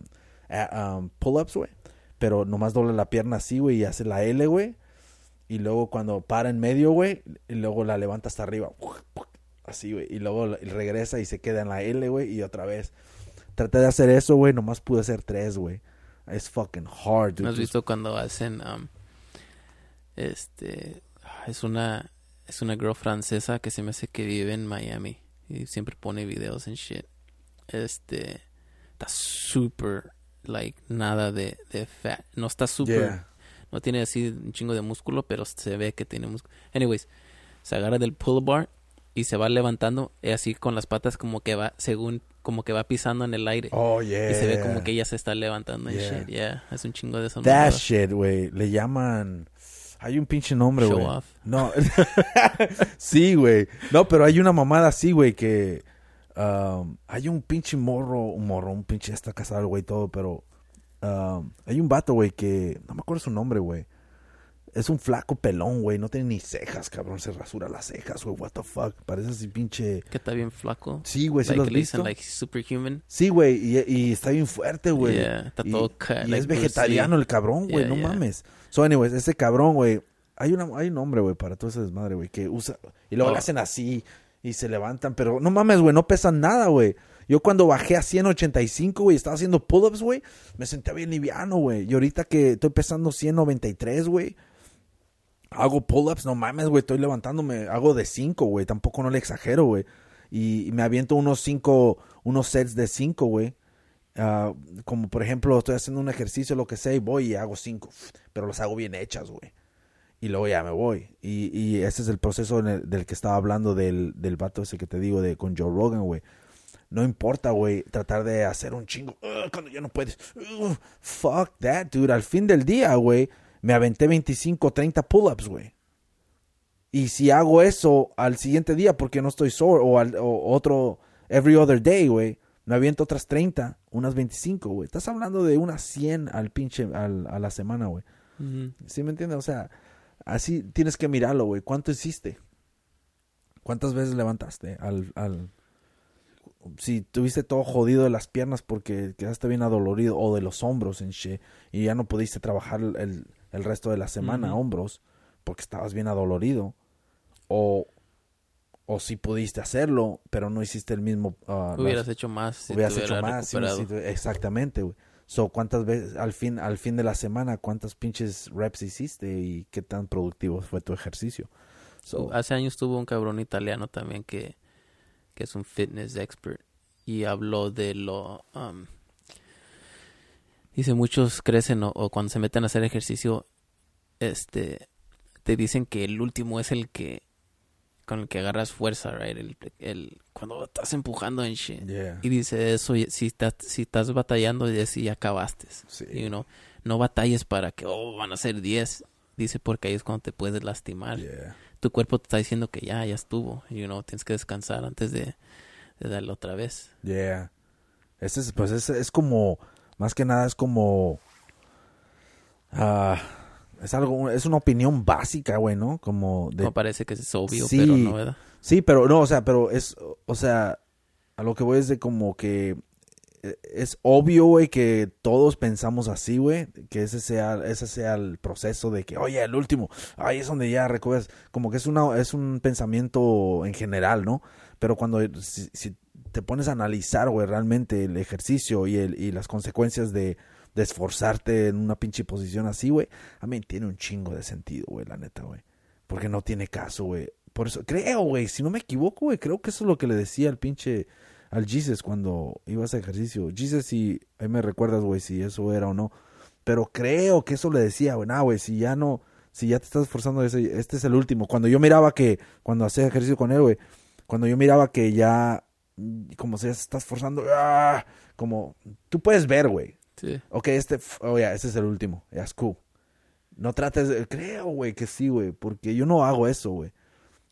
um, pull-ups, güey. Pero nomás dobla la pierna así, güey, y hace la L, güey. Y luego cuando para en medio, güey, y luego la levanta hasta arriba. Así, güey. Y luego regresa y se queda en la L, güey, y otra vez. Traté de hacer eso, güey, nomás pude hacer tres, güey. Es fucking hard, dude. ¿No has visto cuando hacen, um, este, es una, es una girl francesa que se me hace que vive en Miami y siempre pone videos en shit. Este, está súper, like, nada de, de fat. No está súper, Yeah. no tiene así un chingo de músculo, pero se ve que tiene músculo. Anyways, se agarra del pull bar y se va levantando y así con las patas como que va, según, como que va pisando en el aire. Oh, yeah. Y se ve como que ella se está levantando Yeah. shit. Yeah, es un chingo de eso. That shit, güey. Le llaman... Hay un pinche nombre, Show güey. off. No. sí, güey. No, pero hay una mamada así, güey, que... um, hay un pinche morro, un morro, un pinche... Está casado güey todo, pero... um, hay un vato, güey, que... No me acuerdo su nombre, güey. Es un flaco pelón, güey. No tiene ni cejas, cabrón. Se rasura las cejas, güey. What the fuck. Parece así pinche... Que está bien flaco. Sí, güey. ¿Sí like, lo has visto? like, superhuman. Sí, güey. Y, y está bien fuerte, güey. Yeah, está y, todo cut, y like es vegetariano el cabrón, güey. Yeah, no yeah. mames. So, anyways, ese cabrón, güey. Hay, una, hay un nombre, güey, para todo ese desmadre, güey. Que usa... Y luego Oh. le hacen así. y se levantan, pero no mames, güey, no pesan nada, güey. Yo cuando bajé a 185, güey, estaba haciendo pull-ups, güey, me sentía bien liviano, güey. Y ahorita que estoy pesando 193, güey, hago pull-ups, no mames, güey, estoy levantándome, hago de 5, güey, tampoco no le exagero, güey. Y, me aviento unos 5, unos sets de 5, güey. Ah, como por ejemplo, estoy haciendo un ejercicio, lo que sea, y voy y hago 5, pero los hago bien hechas, güey y luego ya me voy. Y, y ese es el proceso del que estaba hablando del, del vato ese que te digo de con Joe Rogan, güey. No importa, güey, tratar de hacer un chingo cuando ya no puedes. fuck that, dude. Al fin del día, güey, me aventé 25, 30 pull-ups, güey. Y si hago eso al siguiente día porque no estoy sore o, al, otro every other day, güey, me aviento otras 30, unas 25, güey. Estás hablando de unas 100 al pinche al, a la semana, güey. ¿Sí me entiendes? O sea, así tienes que mirarlo, güey. ¿Cuánto hiciste? ¿Cuántas veces levantaste al, al, si tuviste todo jodido de las piernas porque quedaste bien adolorido o de los hombros en y ya no pudiste trabajar el, el resto de la semana hombros porque estabas bien adolorido o o si pudiste hacerlo pero no hiciste el mismo uh, hubieras hecho más hubieras hecho más exactamente güey. So cuántas veces al fin al fin de la semana cuántas pinches reps hiciste y qué tan productivo fue tu ejercicio so, hace años tuvo un cabrón italiano también que que es un fitness expert, y habló de lo... Um, dice, muchos crecen o, cuando se meten a hacer ejercicio, este, te dicen que el último es el que con el que agarras fuerza, right? El, el cuando estás empujando en shit. Y dice eso, si estás, si estás batallando, ya si acabaste. You know? No batalles para que, oh, van a ser 10. Dice, porque ahí es cuando te puedes lastimar tu cuerpo te está diciendo que ya, ya estuvo. You know, tienes que descansar antes de, de darle otra vez. Yeah. Este es, pues es, es como, más que nada es como, ah, es algo, es una opinión básica, güey, ¿no? Como de... parece que es obvio, pero no, ¿verdad? Sí, pero no, o sea, pero es, o sea, a lo que voy es de como que eh, es obvio, güey, que todos pensamos así, güey, que ese sea, ese sea el proceso de que, oye, el último, ahí es donde ya recobras, como que es una, es un pensamiento en general, ¿no? Pero cuando, si, te pones a analizar, güey, realmente el ejercicio y, el, y las consecuencias de, esforzarte en una pinche posición así, güey, a mí tiene un chingo de sentido, güey, la neta, güey. Porque no tiene caso, güey. Por eso, creo, güey, si no me equivoco, güey, creo que eso es lo que le decía al pinche al Jesus cuando iba a ejercicio. Jesus, si ahí me recuerdas, güey, si eso era o no. Pero creo que eso le decía, güey, nah, güey, si ya no, si ya te estás esforzando, ese, este es el último. Cuando yo miraba que, cuando hacía ejercicio con él, güey, cuando yo miraba que ya, como se está esforzando, ¡ah! como, tú puedes ver, güey. Sí. Ok, este, oh, ya, este es el último, ya es cool. No trates, de, creo, güey, que sí, güey, porque yo no hago eso, güey.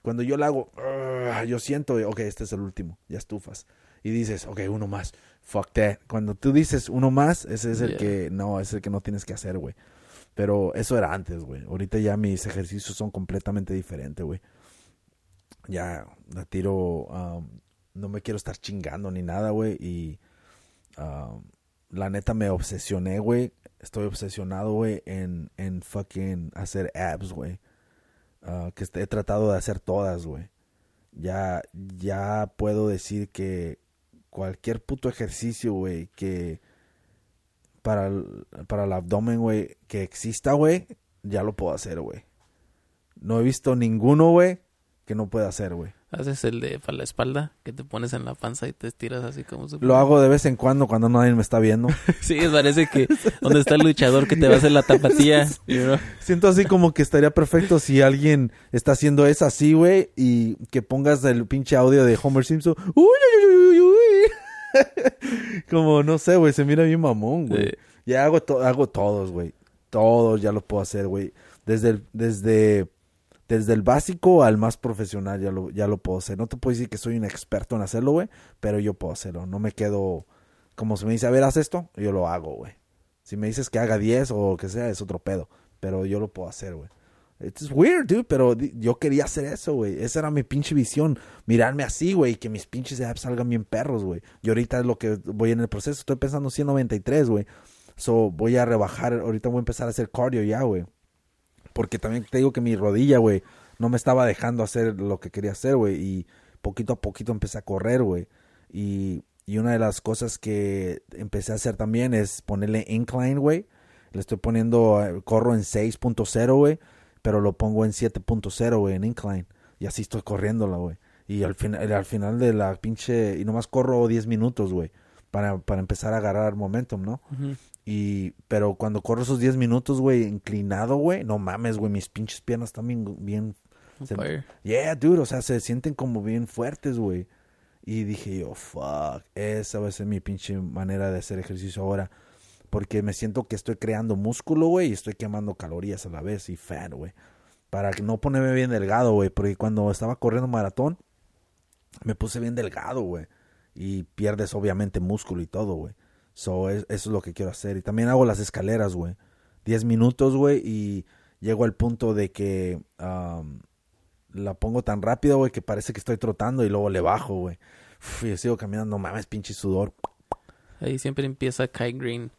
Cuando yo lo hago, ¡ah! yo siento, ok, este es el último, ya estufas y dices, ok, uno más, fuck that. Cuando tú dices uno más, ese es el que, no, es el que no tienes que hacer, güey. Pero eso era antes, güey. Ahorita ya mis ejercicios son completamente diferentes, güey. Ya la tiro, um, no me quiero estar chingando ni nada, güey. Y um, la neta me obsesioné, güey. Estoy obsesionado, güey, en, en fucking hacer abs, güey. Uh, que he tratado de hacer todas, güey. Ya, ya puedo decir que cualquier puto ejercicio, güey, que para el, para el abdomen, güey, que exista, güey, ya lo puedo hacer, güey. No he visto ninguno, güey, que no pueda hacer, güey. Haces el de para la espalda, que te pones en la panza y te estiras así como Lo hago de vez en cuando cuando nadie me está viendo. sí, parece que donde está el luchador que te va a hacer la tapatía. Siento así como que estaría perfecto si alguien está haciendo eso así, güey, y que pongas el pinche audio de Homer Simpson. Uy, uy, uy, uy, uy. como, no sé, güey, se mira bien mamón, güey. Ya hago, hago todos, güey. Todos ya lo puedo hacer, güey. Desde el, desde, desde el básico al más profesional ya lo, ya lo puedo hacer. No te puedo decir que soy un experto en hacerlo, güey, pero yo puedo hacerlo. No me quedo, como si me dice, a ver, haz esto, yo lo hago, güey. Si me dices que haga 10 o que sea, es otro pedo. Pero yo lo puedo hacer, güey. It's weird, dude, pero yo quería hacer eso, güey. Esa era mi pinche visión. Mirarme así, güey, y que mis pinches apps salgan bien perros, güey. Y ahorita es lo que voy en el proceso. Estoy pensando 193, güey. So, voy a rebajar. Ahorita voy a empezar a hacer cardio ya, güey. Porque también te digo que mi rodilla, güey, no me estaba dejando hacer lo que quería hacer, güey. Y poquito a poquito empecé a correr, güey. Y, y una de las cosas que empecé a hacer también es ponerle incline, güey. Le estoy poniendo, eh, corro en 6.0, güey, pero lo pongo en 7.0, güey, en incline. Y así estoy corriéndola, güey. Y al, final al final de la pinche... Y nomás corro 10 minutos, güey. Para, para empezar a agarrar momentum, ¿no? Y, pero cuando corro esos 10 minutos, güey, inclinado, güey, no mames, güey, mis pinches piernas están bien, bien, se- yeah, dude, o sea, se sienten como bien fuertes, güey. Y dije yo, fuck, esa va a ser mi pinche manera de hacer ejercicio ahora. Porque me siento que estoy creando músculo, güey, y estoy quemando calorías a la vez y fat, güey. Para que no ponerme bien delgado, güey, porque cuando estaba corriendo maratón, me puse bien delgado, güey. Y pierdes obviamente músculo y todo, güey. So, es- eso es lo que quiero hacer. Y también hago las escaleras, güey. 10 minutos, güey, y llego al punto de que am, la pongo tan rápido, güey, que parece que estoy trotando y luego le bajo, güey. Y sigo caminando, mames, pinche sudor. Ahí siempre empieza Kai Green,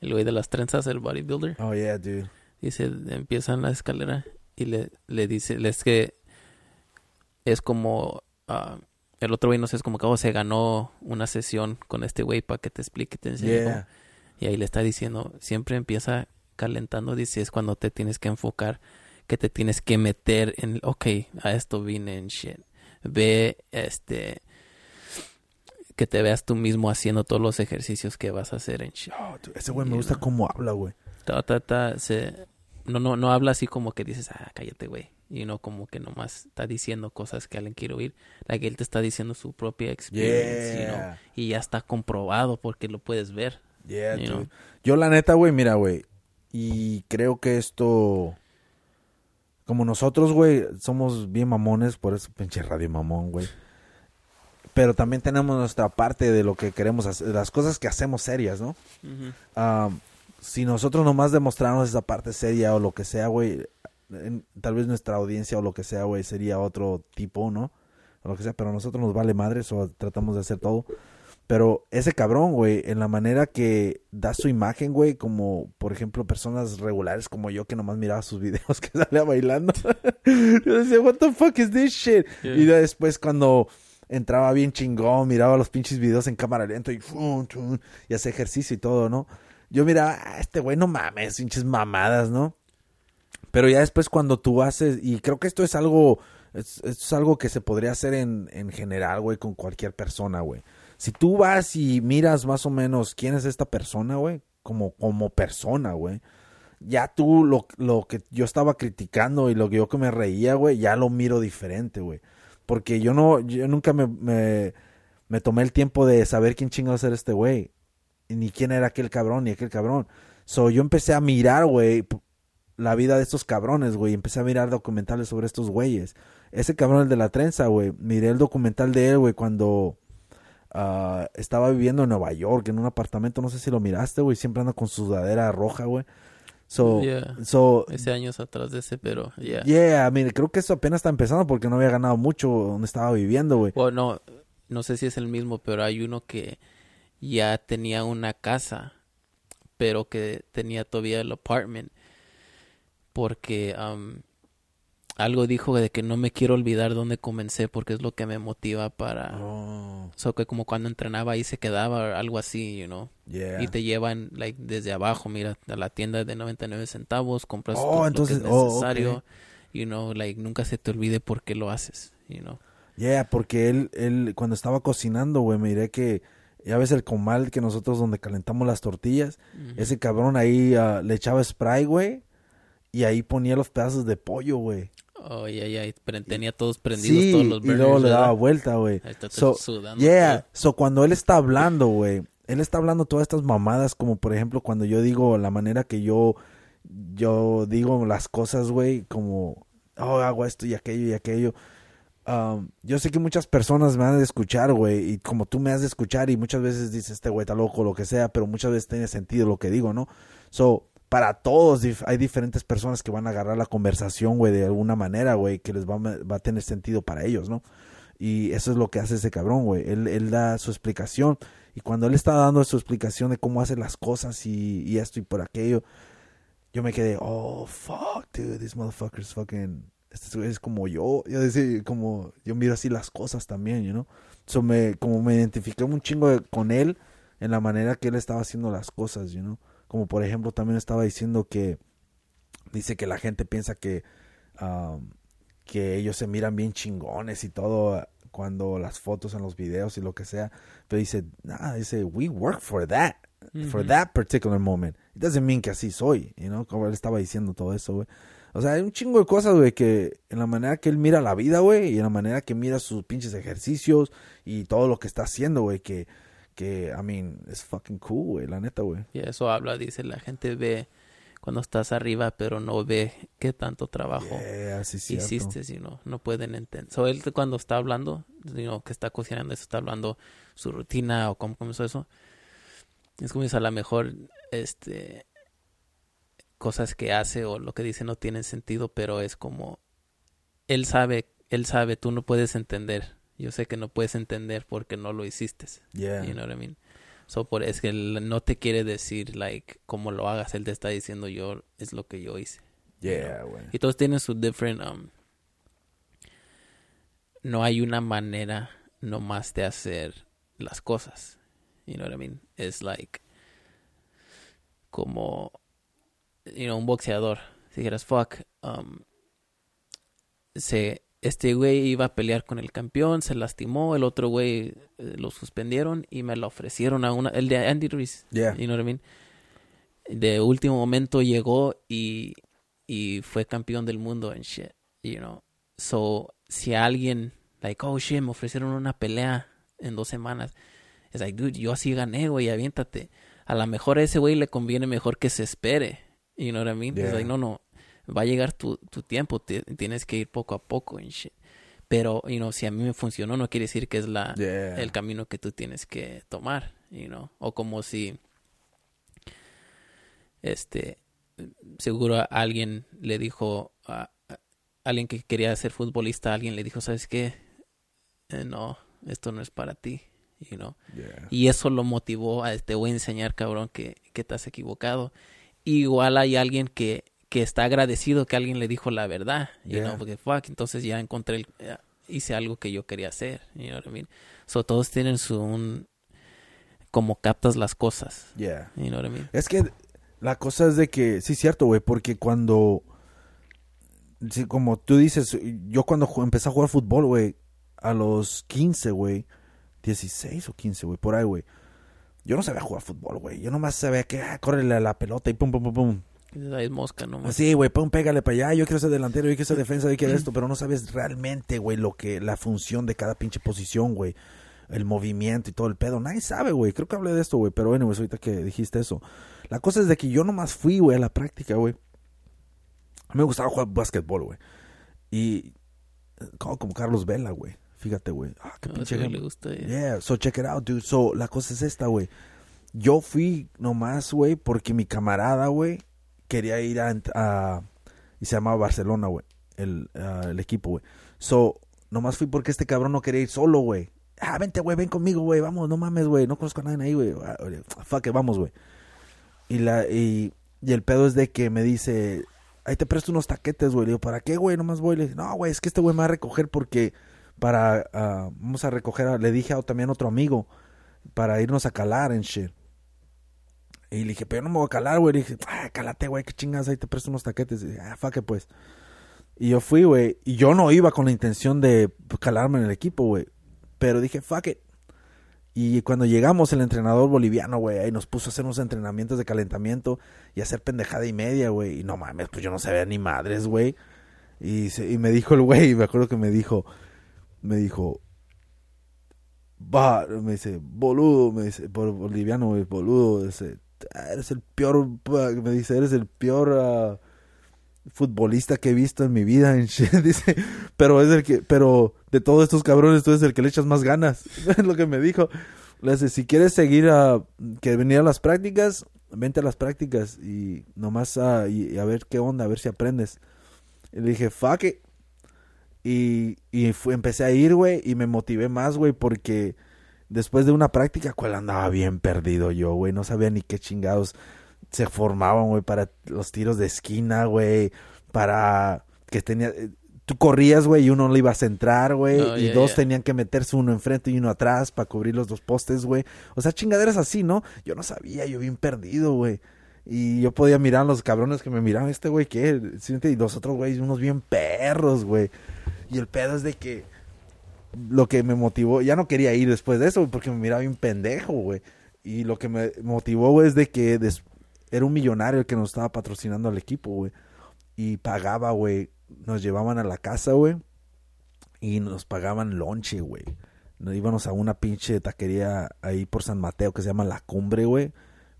el güey de las trenzas, el bodybuilder. Oh, yeah, dude. Dice, empieza en la escalera y le, le dice, es que es como, ah, el otro güey no sé, es como que oh, se ganó una sesión con este güey para que te explique, te enseñe. Yeah. Y ahí le está diciendo, siempre empieza calentando, dice, es cuando te tienes que enfocar, que te tienes que meter en, ok, a esto vine en shit. Ve, este, que te veas tú mismo haciendo todos los ejercicios que vas a hacer en shit. Oh, ese güey me gusta cómo habla, güey. Ta, ta, ta, se, no, no, no habla así como que dices, ah, cállate, güey. Y no como que nomás está diciendo cosas que alguien quiere oír. La que él te está diciendo su propia experiencia, you know, Yeah. y ya está comprobado porque lo puedes ver. Yeah. Yo la neta, güey, mira, güey. Y creo que esto... Como nosotros, güey, somos bien mamones, por eso pinche radio mamón, güey. Pero también tenemos nuestra parte de lo que queremos hacer, las cosas que hacemos serias, ¿no? Am, si nosotros nomás demostramos esa parte seria o lo que sea, güey, en- tal vez nuestra audiencia o lo que sea, güey, sería otro tipo, ¿no? O lo que sea, pero a nosotros nos vale madre, o tratamos de hacer todo. Pero ese cabrón, güey, en la manera que da su imagen, güey, como por ejemplo personas regulares como yo que nomás miraba sus videos que salía bailando. yo decía, what the fuck is this shit? Yeah. Y después cuando entraba bien chingón, miraba los pinches videos en cámara lenta y, y hacía ejercicio y todo, ¿no? Yo miraba, ah, este güey no mames, pinches mamadas, ¿no? Pero ya después cuando tú haces, y creo que esto es algo, es, es algo que se podría hacer en, en general, güey, con cualquier persona, güey. Si tú vas y miras más o menos quién es esta persona, güey, como, como persona, güey, ya tú lo, lo que yo estaba criticando y lo que yo que me reía, güey, ya lo miro diferente, güey. Porque yo no, yo nunca me, me, tomé el tiempo de saber quién chingados era este güey. Ni quién era aquel cabrón, ni aquel cabrón. So yo empecé a mirar, güey, la vida de estos cabrones, güey. Empecé a mirar documentales sobre estos güeyes. Ese cabrón, el de la trenza, güey. Miré el documental de él, güey, cuando ah, estaba viviendo en Nueva York, en un apartamento. No sé si lo miraste, güey. Siempre anda con su sudadera roja, güey. So, Yeah. so, Ese años atrás de ese, pero ya. yeah, I mean, creo que eso apenas está empezando porque no había ganado mucho donde estaba viviendo, güey. Bueno, no, no sé si es el mismo, pero hay uno que ya tenía una casa, pero que tenía todavía el apartment. Porque um, algo dijo de que no me quiero olvidar dónde comencé porque es lo que me motiva para... Oh, So que como cuando entrenaba ahí se quedaba algo así, you know. yeah. Y te llevan like desde abajo, mira, a la tienda de 99 centavos, compras Oh, todo lo que es oh, necesario. You know, like nunca se te olvide por qué lo haces, you know. Yeah, porque él, él, cuando estaba cocinando, güey, miré que, ya ves el comal que nosotros donde calentamos las tortillas, ese cabrón ahí ah, le echaba spray, güey, y ahí ponía los pedazos de pollo, güey. Oh, ya, ya, y pre- tenía todos prendidos Sí, todos los y luego burners, le daba ¿verdad? vuelta, güey. Ahí está So, sudando yeah, so cuando él está hablando, güey, él está hablando todas estas mamadas, como por ejemplo cuando yo digo la manera que yo, yo digo las cosas, güey, como, oh, hago esto y aquello y aquello. Um, yo sé que muchas personas me han de escuchar, güey, y como tú me has de escuchar y muchas veces dices, este güey está loco, lo que sea, pero muchas veces tiene sentido lo que digo, ¿no? So, para todos hay diferentes personas que van a agarrar la conversación, güey, de alguna manera, güey, que les va, va a tener sentido para ellos, ¿no? Y eso es lo que hace ese cabrón, güey. Él, él da su explicación. Y cuando él está dando su explicación de cómo hace las cosas y, esto y por aquello, yo me quedé, oh, fuck, dude, this motherfucker's fucking este es como yo, yo decía, como, yo miro así las cosas también, you know. So me, como me identifiqué un chingo con él en la manera que él estaba haciendo las cosas, you know. Como por ejemplo también estaba diciendo que, dice que la gente piensa que, um, que ellos se miran bien chingones y todo uh, cuando las fotos en los videos y lo que sea. Pero dice, nah, dice, we work for that, for that particular moment. It doesn't mean que así soy, you know, como él estaba diciendo todo eso, güey. O sea, hay un chingo de cosas, güey, que en la manera que él mira la vida, güey, y en la manera que mira sus pinches ejercicios y todo lo que está haciendo, güey, que, que, I mean, es fucking cool, güey, la neta, güey. Y eso habla, dice, la gente ve cuando estás arriba, pero no ve qué tanto trabajo Yeah, sí, cierto. hiciste, si no, no pueden entender. So, él cuando está hablando, you know, que está cocinando eso, está hablando su rutina o cómo comenzó eso, es como dice, a lo mejor, este, cosas que hace o lo que dice no tienen sentido, pero es como, él sabe, él sabe, tú no puedes entender. Yo sé que no puedes entender porque no lo hiciste. Yeah. You know what I mean? So, por, es que él no te quiere decir, like, cómo lo hagas. Él te está diciendo, yo, es lo que yo hice. Yeah, güey. Y todos tienen su different, um, no hay una manera nomás de hacer las cosas. You know what I mean? Es like, como, you know, un boxeador. Si dijeras, fuck, um, se, este güey iba a pelear con el campeón, se lastimó, el otro güey eh, lo suspendieron y me lo ofrecieron a una, el de Andy Ruiz. Yeah. You know what I mean? De último momento llegó y, y fue campeón del mundo en shit, you know. So, si alguien, like, oh shit, me ofrecieron una pelea en dos semanas, es like, dude, yo así gané, güey, aviéntate. A lo mejor a ese güey le conviene mejor que se espere, you know what I mean? Yeah. Es like, no, no, va a llegar tu, tu tiempo, te- tienes que ir poco a poco en shit. Pero, you know, si a mí me funcionó, no quiere decir que es la, Yeah. el camino que tú tienes que tomar, you know. O como si, este, seguro a alguien le dijo, a, a- alguien que quería ser futbolista, alguien le dijo, ¿sabes qué? Eh, no, esto no es para ti, you know. Yeah. Y eso lo motivó a te voy a enseñar, cabrón, que, que te has equivocado. Igual hay alguien que, que está agradecido que alguien le dijo la verdad, you Yeah. know, porque fuck, entonces ya encontré, el- ya hice algo que yo quería hacer, you know what I mean? So todos tienen su un, como captas las cosas, Yeah. you know what I mean? Es que la cosa es de que, sí, cierto, güey, porque cuando, sí, como tú dices, yo cuando empecé a jugar fútbol, güey, a los 15, güey, 16 o 15, güey, por ahí, güey, yo no sabía jugar fútbol, güey, yo nomás sabía que, ah, córrele a la pelota y pum, pum, pum, pum. Dices, "Ay, es mosca, no Sí, güey, pum, pégale para allá, yo quiero ser delantero, yo quiero ser defensa, yo quiero esto, pero no sabes realmente, güey, lo que, la función de cada pinche posición, güey. El movimiento y todo el pedo. Nadie sabe, güey. Creo que hablé de esto, güey. Pero bueno, ahorita que dijiste eso. La cosa es de que yo nomás fui, güey, a la práctica, güey. A mí me gustaba jugar básquetbol, güey. Y como, como Carlos Vela, güey. Fíjate, güey. Ah, qué No, pinche güey ejemplo. le gusta, eh. Yeah, so check it out, dude. So, la cosa es esta, güey. Yo fui nomás, güey, porque mi camarada, güey, quería ir a, y se llamaba Barcelona, güey, el, el equipo, güey. So, nomás fui porque este cabrón no quería ir solo, güey. Ah, vente, güey, ven conmigo, güey, vamos, no mames, güey, no conozco a nadie ahí, güey. Ah, Fuck it, vamos, güey. Y la, y, y el pedo es de que me dice, ahí te presto unos taquetes, güey. Le digo, ¿para qué, güey? Nomás voy. Le dije, no, güey, es que este güey me va a recoger porque para, ah, vamos a recoger, le dije a, también a otro amigo, para irnos a calar en shit. Y le dije, pero yo no me voy a calar, güey. Le dije, ah, cálate, güey, qué chingas, ahí te presto unos taquetes. Y dije, ah, fuck it, pues. Y yo fui, güey, y yo no iba con la intención de calarme en el equipo, güey. Pero dije, fuck it. Y cuando llegamos, el entrenador boliviano, güey, ahí nos puso a hacer unos entrenamientos de calentamiento y hacer pendejada y media, güey. Y no mames, pues yo no sabía ni madres, güey. Y, y me dijo el güey, me acuerdo que me dijo, me dijo, va, me dice, boludo, me dice, boliviano, güey, boludo, dice, "Ah, eres el peor, pa", me dice, eres el peor ah, futbolista que he visto en mi vida, en shit", dice, pero es el que, pero de todos estos cabrones, tú eres el que le echas más ganas, es lo que me dijo. Le dice, si quieres seguir a, que venir a las prácticas, vente a las prácticas y nomás a, y, a ver qué onda, a ver si aprendes. Y le dije, fuck. Y, y empecé a ir, güey, y me motivé más, güey, porque después de una práctica, cual andaba bien perdido yo, güey, no sabía ni qué chingados se formaban, güey, para los tiros de esquina, güey, para que tenía, eh, tú corrías, güey, y uno le iba a centrar, güey, y yeah, dos yeah. tenían que meterse uno enfrente y uno atrás para cubrir los dos postes, güey. O sea, chingaderas así, ¿no? Yo no sabía, yo bien perdido, güey. Y yo podía mirar a los cabrones que me miraban, este güey, ¿qué? Y los otros güeyes, unos bien perros, güey. Y el pedo es de que lo que me motivó, ya no quería ir después de eso, porque me miraba bien pendejo, güey. Y lo que me motivó, güey, es de que des- era un millonario el que nos estaba patrocinando al equipo, güey. Y pagaba, güey. Nos llevaban a la casa, güey. Y nos pagaban lonche, güey. Nos íbamos a una pinche taquería ahí por San Mateo que se llama La Cumbre, güey.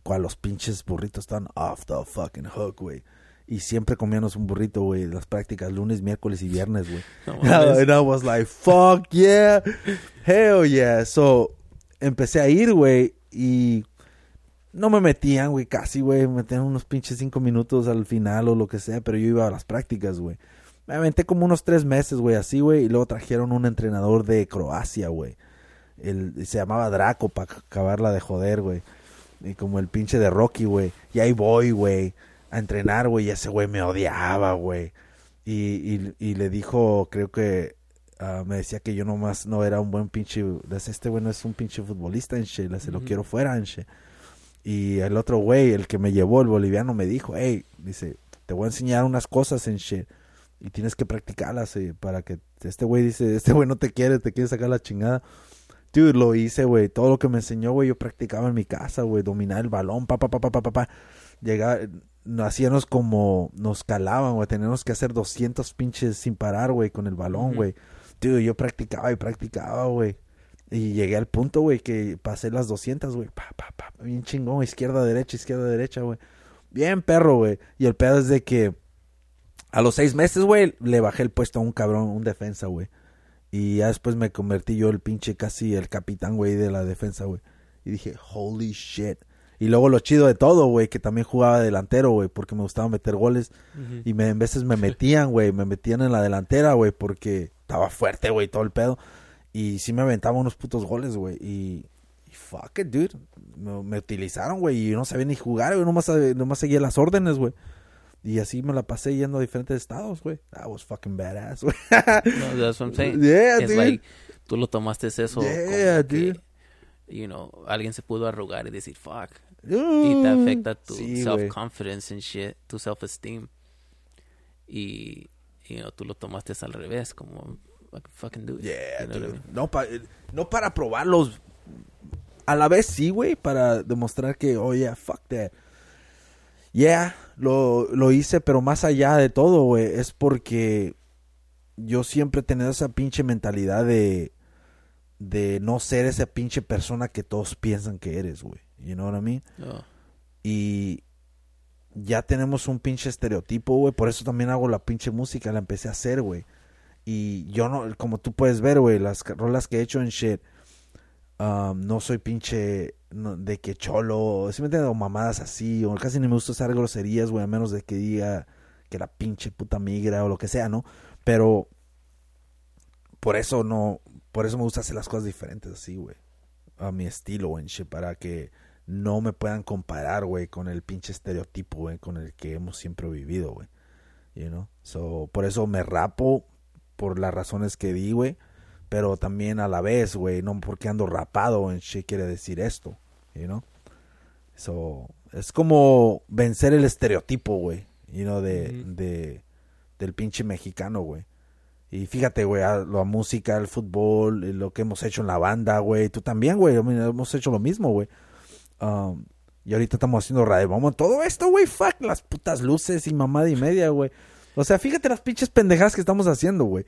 Cual los pinches burritos están off the fucking hook, güey. Y siempre comíamos un burrito, güey. Las prácticas lunes, miércoles y viernes, güey. No. And I was like, fuck yeah. Hell yeah. So, empecé a ir, güey. Y no me metían, güey, casi, güey. Me metían unos pinches cinco minutos al final o lo que sea. Pero yo iba a las prácticas, güey. Me aventé como unos tres meses, güey, así, güey. Y luego trajeron un entrenador de Croacia, güey. El, se llamaba Draco para acabarla de joder, güey. Y como el pinche de Rocky, güey. Y ahí voy, güey, a entrenar, güey. Y ese güey me odiaba, güey. Y, y, y le dijo, creo que ah, me decía que yo nomás no era un buen pinche. Este güey no es un pinche futbolista en shit. Le dice, lo quiero fuera en shit. Y el otro güey, el que me llevó, el boliviano, me dijo, hey, dice, te voy a enseñar unas cosas en shit. Y tienes que practicarlas eh, para que este güey dice, este güey no te quiere, te quiere sacar la chingada. Dude, lo hice, güey. Todo lo que me enseñó, güey, yo practicaba en mi casa, güey. Dominar el balón, pa, pa, pa, pa, pa, pa, pa. Llegar, hacíamos como, nos calaban, güey. Teníamos que hacer 200 pinches sin parar, güey, con el balón, güey. Dude, yo practicaba y practicaba, güey. Y llegué al punto, güey, que pasé las 200, güey. Pa, pa, pa, bien chingón. Izquierda, derecha, izquierda, derecha, güey. Bien perro, güey. Y el pedo es de que a los seis meses, güey, le bajé el puesto a un cabrón, un defensa, güey. Y ya después me convertí yo el pinche casi el capitán, güey, de la defensa, güey. Y dije, holy shit. Y luego lo chido de todo, güey, que también jugaba delantero, güey, porque me gustaba meter goles. Y me, en veces me metían, güey, me metían en la delantera, güey, porque estaba fuerte, güey, todo el pedo. Y sí me aventaba unos putos goles, güey. Y, y fuck it, dude. Me, me utilizaron, güey, y yo no sabía ni jugar, güey, nomás, nomás seguía las órdenes, güey. Y así me la pasé yendo a diferentes estados, güey. That was fucking badass, güey. No, that's what I'm saying. Yeah, It's dude. like, tú lo tomaste eso Yeah, como que, dude. you know, alguien se pudo arrugar y decir fuck. Y te afecta tu Sí, self-confidence and shit, tu self-esteem. Y, know, tú lo tomaste al revés, como, like, fucking do it. Yeah, You know what I dude. mean? No, pa- no para probarlos. A la vez sí, güey, para demostrar que, oh, yeah, fuck that. Yeah, lo, lo hice, pero más allá de todo, güey, es porque yo siempre he tenido esa pinche mentalidad de, de no ser esa pinche persona que todos piensan que eres, güey. You know what I mean? Oh, Y ya tenemos un pinche estereotipo, güey. Por eso también hago la pinche música, la empecé a hacer, güey. Y yo no, como tú puedes ver, güey, las rolas que he hecho en shit, um, no soy pinche no, de que cholo, si me entiendes? O mamadas así, o casi ni me gusta usar groserías, güey, a menos de que diga que la pinche puta migra o lo que sea, ¿no? Pero por eso no, por eso me gusta hacer las cosas diferentes así, güey. A mi estilo, en shit, para que no me puedan comparar, güey, con el pinche estereotipo, güey, con el que hemos siempre vivido, güey. You know? So, por eso me rapo por las razones que di, güey. Pero también a la vez, güey, no porque ando rapado en shit quiere decir esto, you know? So, es como vencer el estereotipo, güey, you know, de, de, del pinche mexicano, güey. Y fíjate, güey, la música, el fútbol, lo que hemos hecho en la banda, güey. Tú también, güey. Hemos hecho lo mismo, güey. Um, y ahorita estamos haciendo radio. Vamos, todo esto, güey, fuck, las putas luces y mamada y media, güey. O sea, fíjate las pinches pendejadas que estamos haciendo, güey.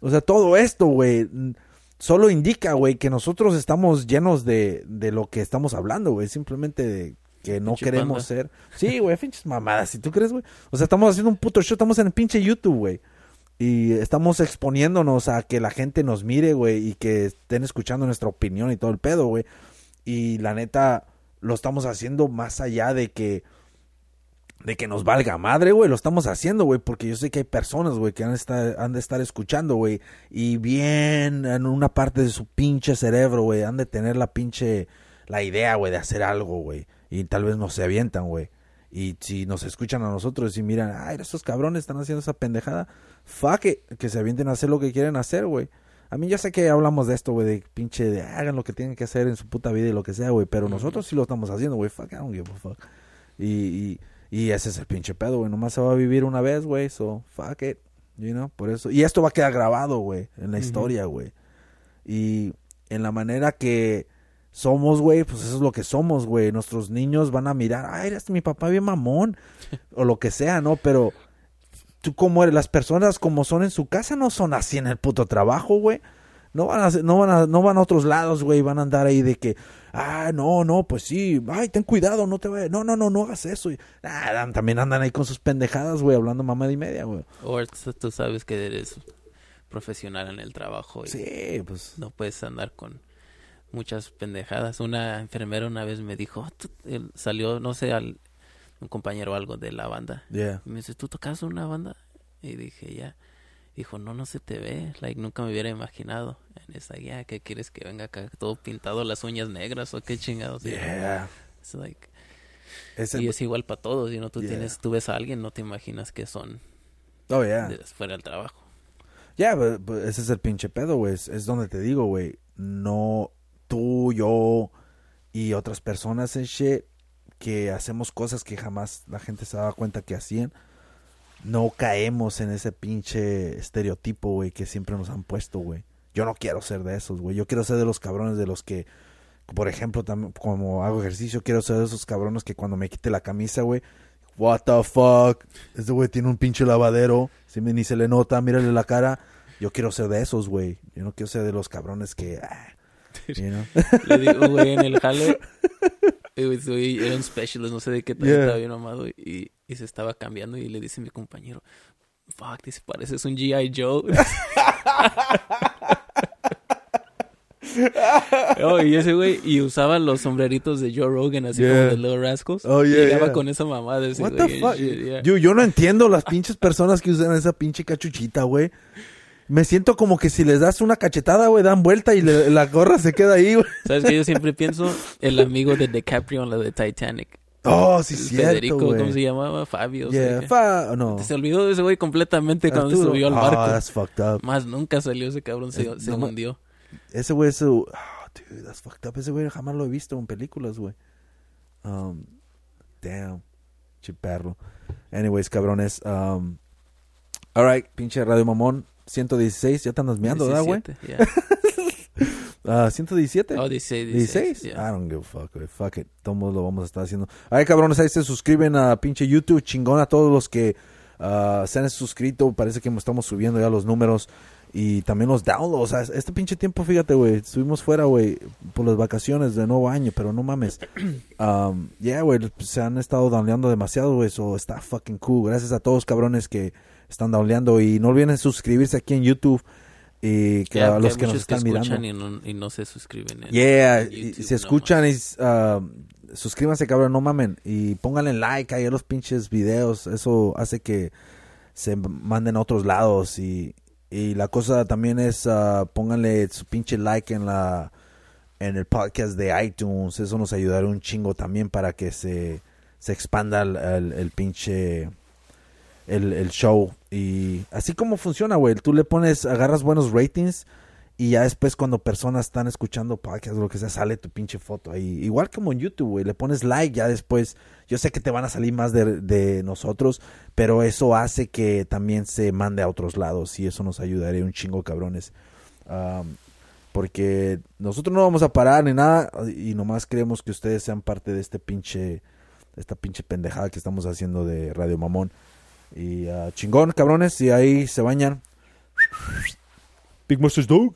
O sea, todo esto, güey, solo indica, güey, que nosotros estamos llenos de, de lo que estamos hablando, güey. Simplemente de que no Pinche queremos ser. Sí, güey, pinches mamadas, si tú crees, güey. O sea, estamos haciendo un puto show, estamos en el pinche YouTube, güey. Y estamos exponiéndonos a que la gente nos mire, güey, y que estén escuchando nuestra opinión y todo el pedo, güey. Y la neta, lo estamos haciendo más allá de que de que nos valga madre, güey, lo estamos haciendo, güey, porque yo sé que hay personas, güey, que han, de estar, han de estar escuchando, güey, y bien en una parte de su pinche cerebro, güey, han de tener la pinche, la idea, güey, de hacer algo, güey, y tal vez no se avientan, güey. Y si nos escuchan a nosotros y miran, ay, estos cabrones están haciendo esa pendejada, fuck que se avienten a hacer lo que quieren hacer, güey. A mí ya sé que hablamos de esto, güey, de pinche, de hagan lo que tienen que hacer en su puta vida y lo que sea, güey. Pero nosotros sí lo estamos haciendo, güey. Fuck, I don't give a fuck. Y, y, y ese es el pinche pedo, güey. Nomás se va a vivir una vez, güey. So, fuck it. You know, por eso. Y esto va a quedar grabado, güey, en la historia, güey. Y en la manera que somos, güey, pues eso es lo que somos, güey. Nuestros niños van a mirar, ay, eres mi papá bien mamón. o lo que sea, ¿no? Pero tú como eres, las personas como son en su casa no son así en el puto trabajo, güey. No van a, no van a, no van a otros lados, güey. Van a andar ahí de que, ah, no, no, pues sí, ay, ten cuidado, no te vayas, no, no, no, no hagas eso. Y, ah, también andan ahí con sus pendejadas, güey, hablando mamá y media, güey. O tú sabes que eres profesional en el trabajo. Y sí, pues. No puedes andar con muchas pendejadas. Una enfermera una vez me dijo, oh, salió, no sé, al, un compañero algo de la banda. Yeah. me dice, ¿tú tocas una banda? Y dije, ya. Dijo, no, no se te ve. Like, nunca me hubiera imaginado. En esa, ya, ¿qué quieres que venga acá todo pintado, las uñas negras o qué chingados? Yeah. It's like... y es igual para todos, you know, tú tienes, tú ves a alguien, no te imaginas que son oh, yeah. fuera del trabajo. Ya, yeah, ese es el pinche pedo, güey. Es, es donde te digo, güey. No, tú, yo y otras personas en shit que hacemos cosas que jamás la gente se daba cuenta que hacían, no caemos en ese pinche estereotipo, güey, que siempre nos han puesto, güey. Yo no quiero ser de esos, güey. Yo quiero ser de los cabrones de los que, por ejemplo, también como hago ejercicio, quiero ser de esos cabrones que cuando me quite la camisa, güey, what the fuck, este güey tiene un pinche lavadero, si ni se le nota, mírale la cara. Yo quiero ser de esos, güey. Yo no quiero ser de los cabrones que... Ah, Le digo, güey, en el jale, era un specialist, no sé de qué tal, estaba bien amado, y, y, se estaba cambiando, y le dice a mi compañero, fuck, dice, pareces un G.I. Joe. oh, y ese güey, y usaba los sombreritos de Joe Rogan, así como de Little Rascals. Oh, yeah, y llegaba con esa mamada. Ese, What the fuck? Yo, yo no entiendo las pinches personas que usan esa pinche cachuchita, güey. Me siento como que si les das una cachetada, güey, dan vuelta y la gorra se queda ahí, güey. ¿Sabes que Yo siempre pienso el amigo de DiCaprio en la de Titanic. Oh, sí, sí. Federico, ¿cómo se llamaba? Fabio. Yeah, Fa no. Se olvidó de ese güey completamente cuando subió al oh, barco. that's fucked up. Más nunca salió ese cabrón, se, se hundió. Ese güey, ese... Oh, dude, that's fucked up. Ese güey jamás lo he visto en películas, güey. Um, damn. Chiperro. Anyways, cabrones. Um, alright, pinche Radio Mamón. 116, ya te andas meando, ¿verdad, güey? uh, 117. Oh, 16. 16. I don't give a fuck, güey. Fuck it. Todos lo vamos a estar haciendo. Ay, cabrones, ahí se suscriben a pinche YouTube. Chingón a todos los que uh, se han suscrito. Parece que estamos subiendo ya los números. Y también los downloads. O sea, este pinche tiempo, fíjate, güey. Estuvimos fuera, güey, por las vacaciones de nuevo año, pero no mames. Um, yeah, güey, se han estado downloadando demasiado, güey. Eso está fucking cool. Gracias a todos, cabrones, que están downloadando. Y no olviden suscribirse aquí en YouTube. Y que a los que, nos están mirando. Y no, y no, se suscriben. En yeah, y se escuchan uh, suscríbanse, cabrón, no mamen. Y pónganle like ahí a los pinches videos. Eso hace que se manden a otros lados. Y, y la cosa también es, uh, pónganle su pinche like en la en el podcast de iTunes. Eso nos ayudará un chingo también para que se, se expanda el, el pinche el, el show. Y así como funciona, güey. Tú le pones, agarras buenos ratings y ya después cuando personas están escuchando podcast o lo que sea, sale tu pinche foto ahí. Igual como en YouTube, güey. Le pones like, ya después, yo sé que te van a salir más de, de nosotros, pero eso hace que también se mande a otros lados y eso nos ayudaría un chingo, cabrones. porque nosotros no vamos a parar ni nada y nomás queremos que ustedes sean parte de este pinche, esta pinche pendejada que estamos haciendo de Radio Mamón. Y uh, chingón, cabrones, y ahí se bañan. Big Dog.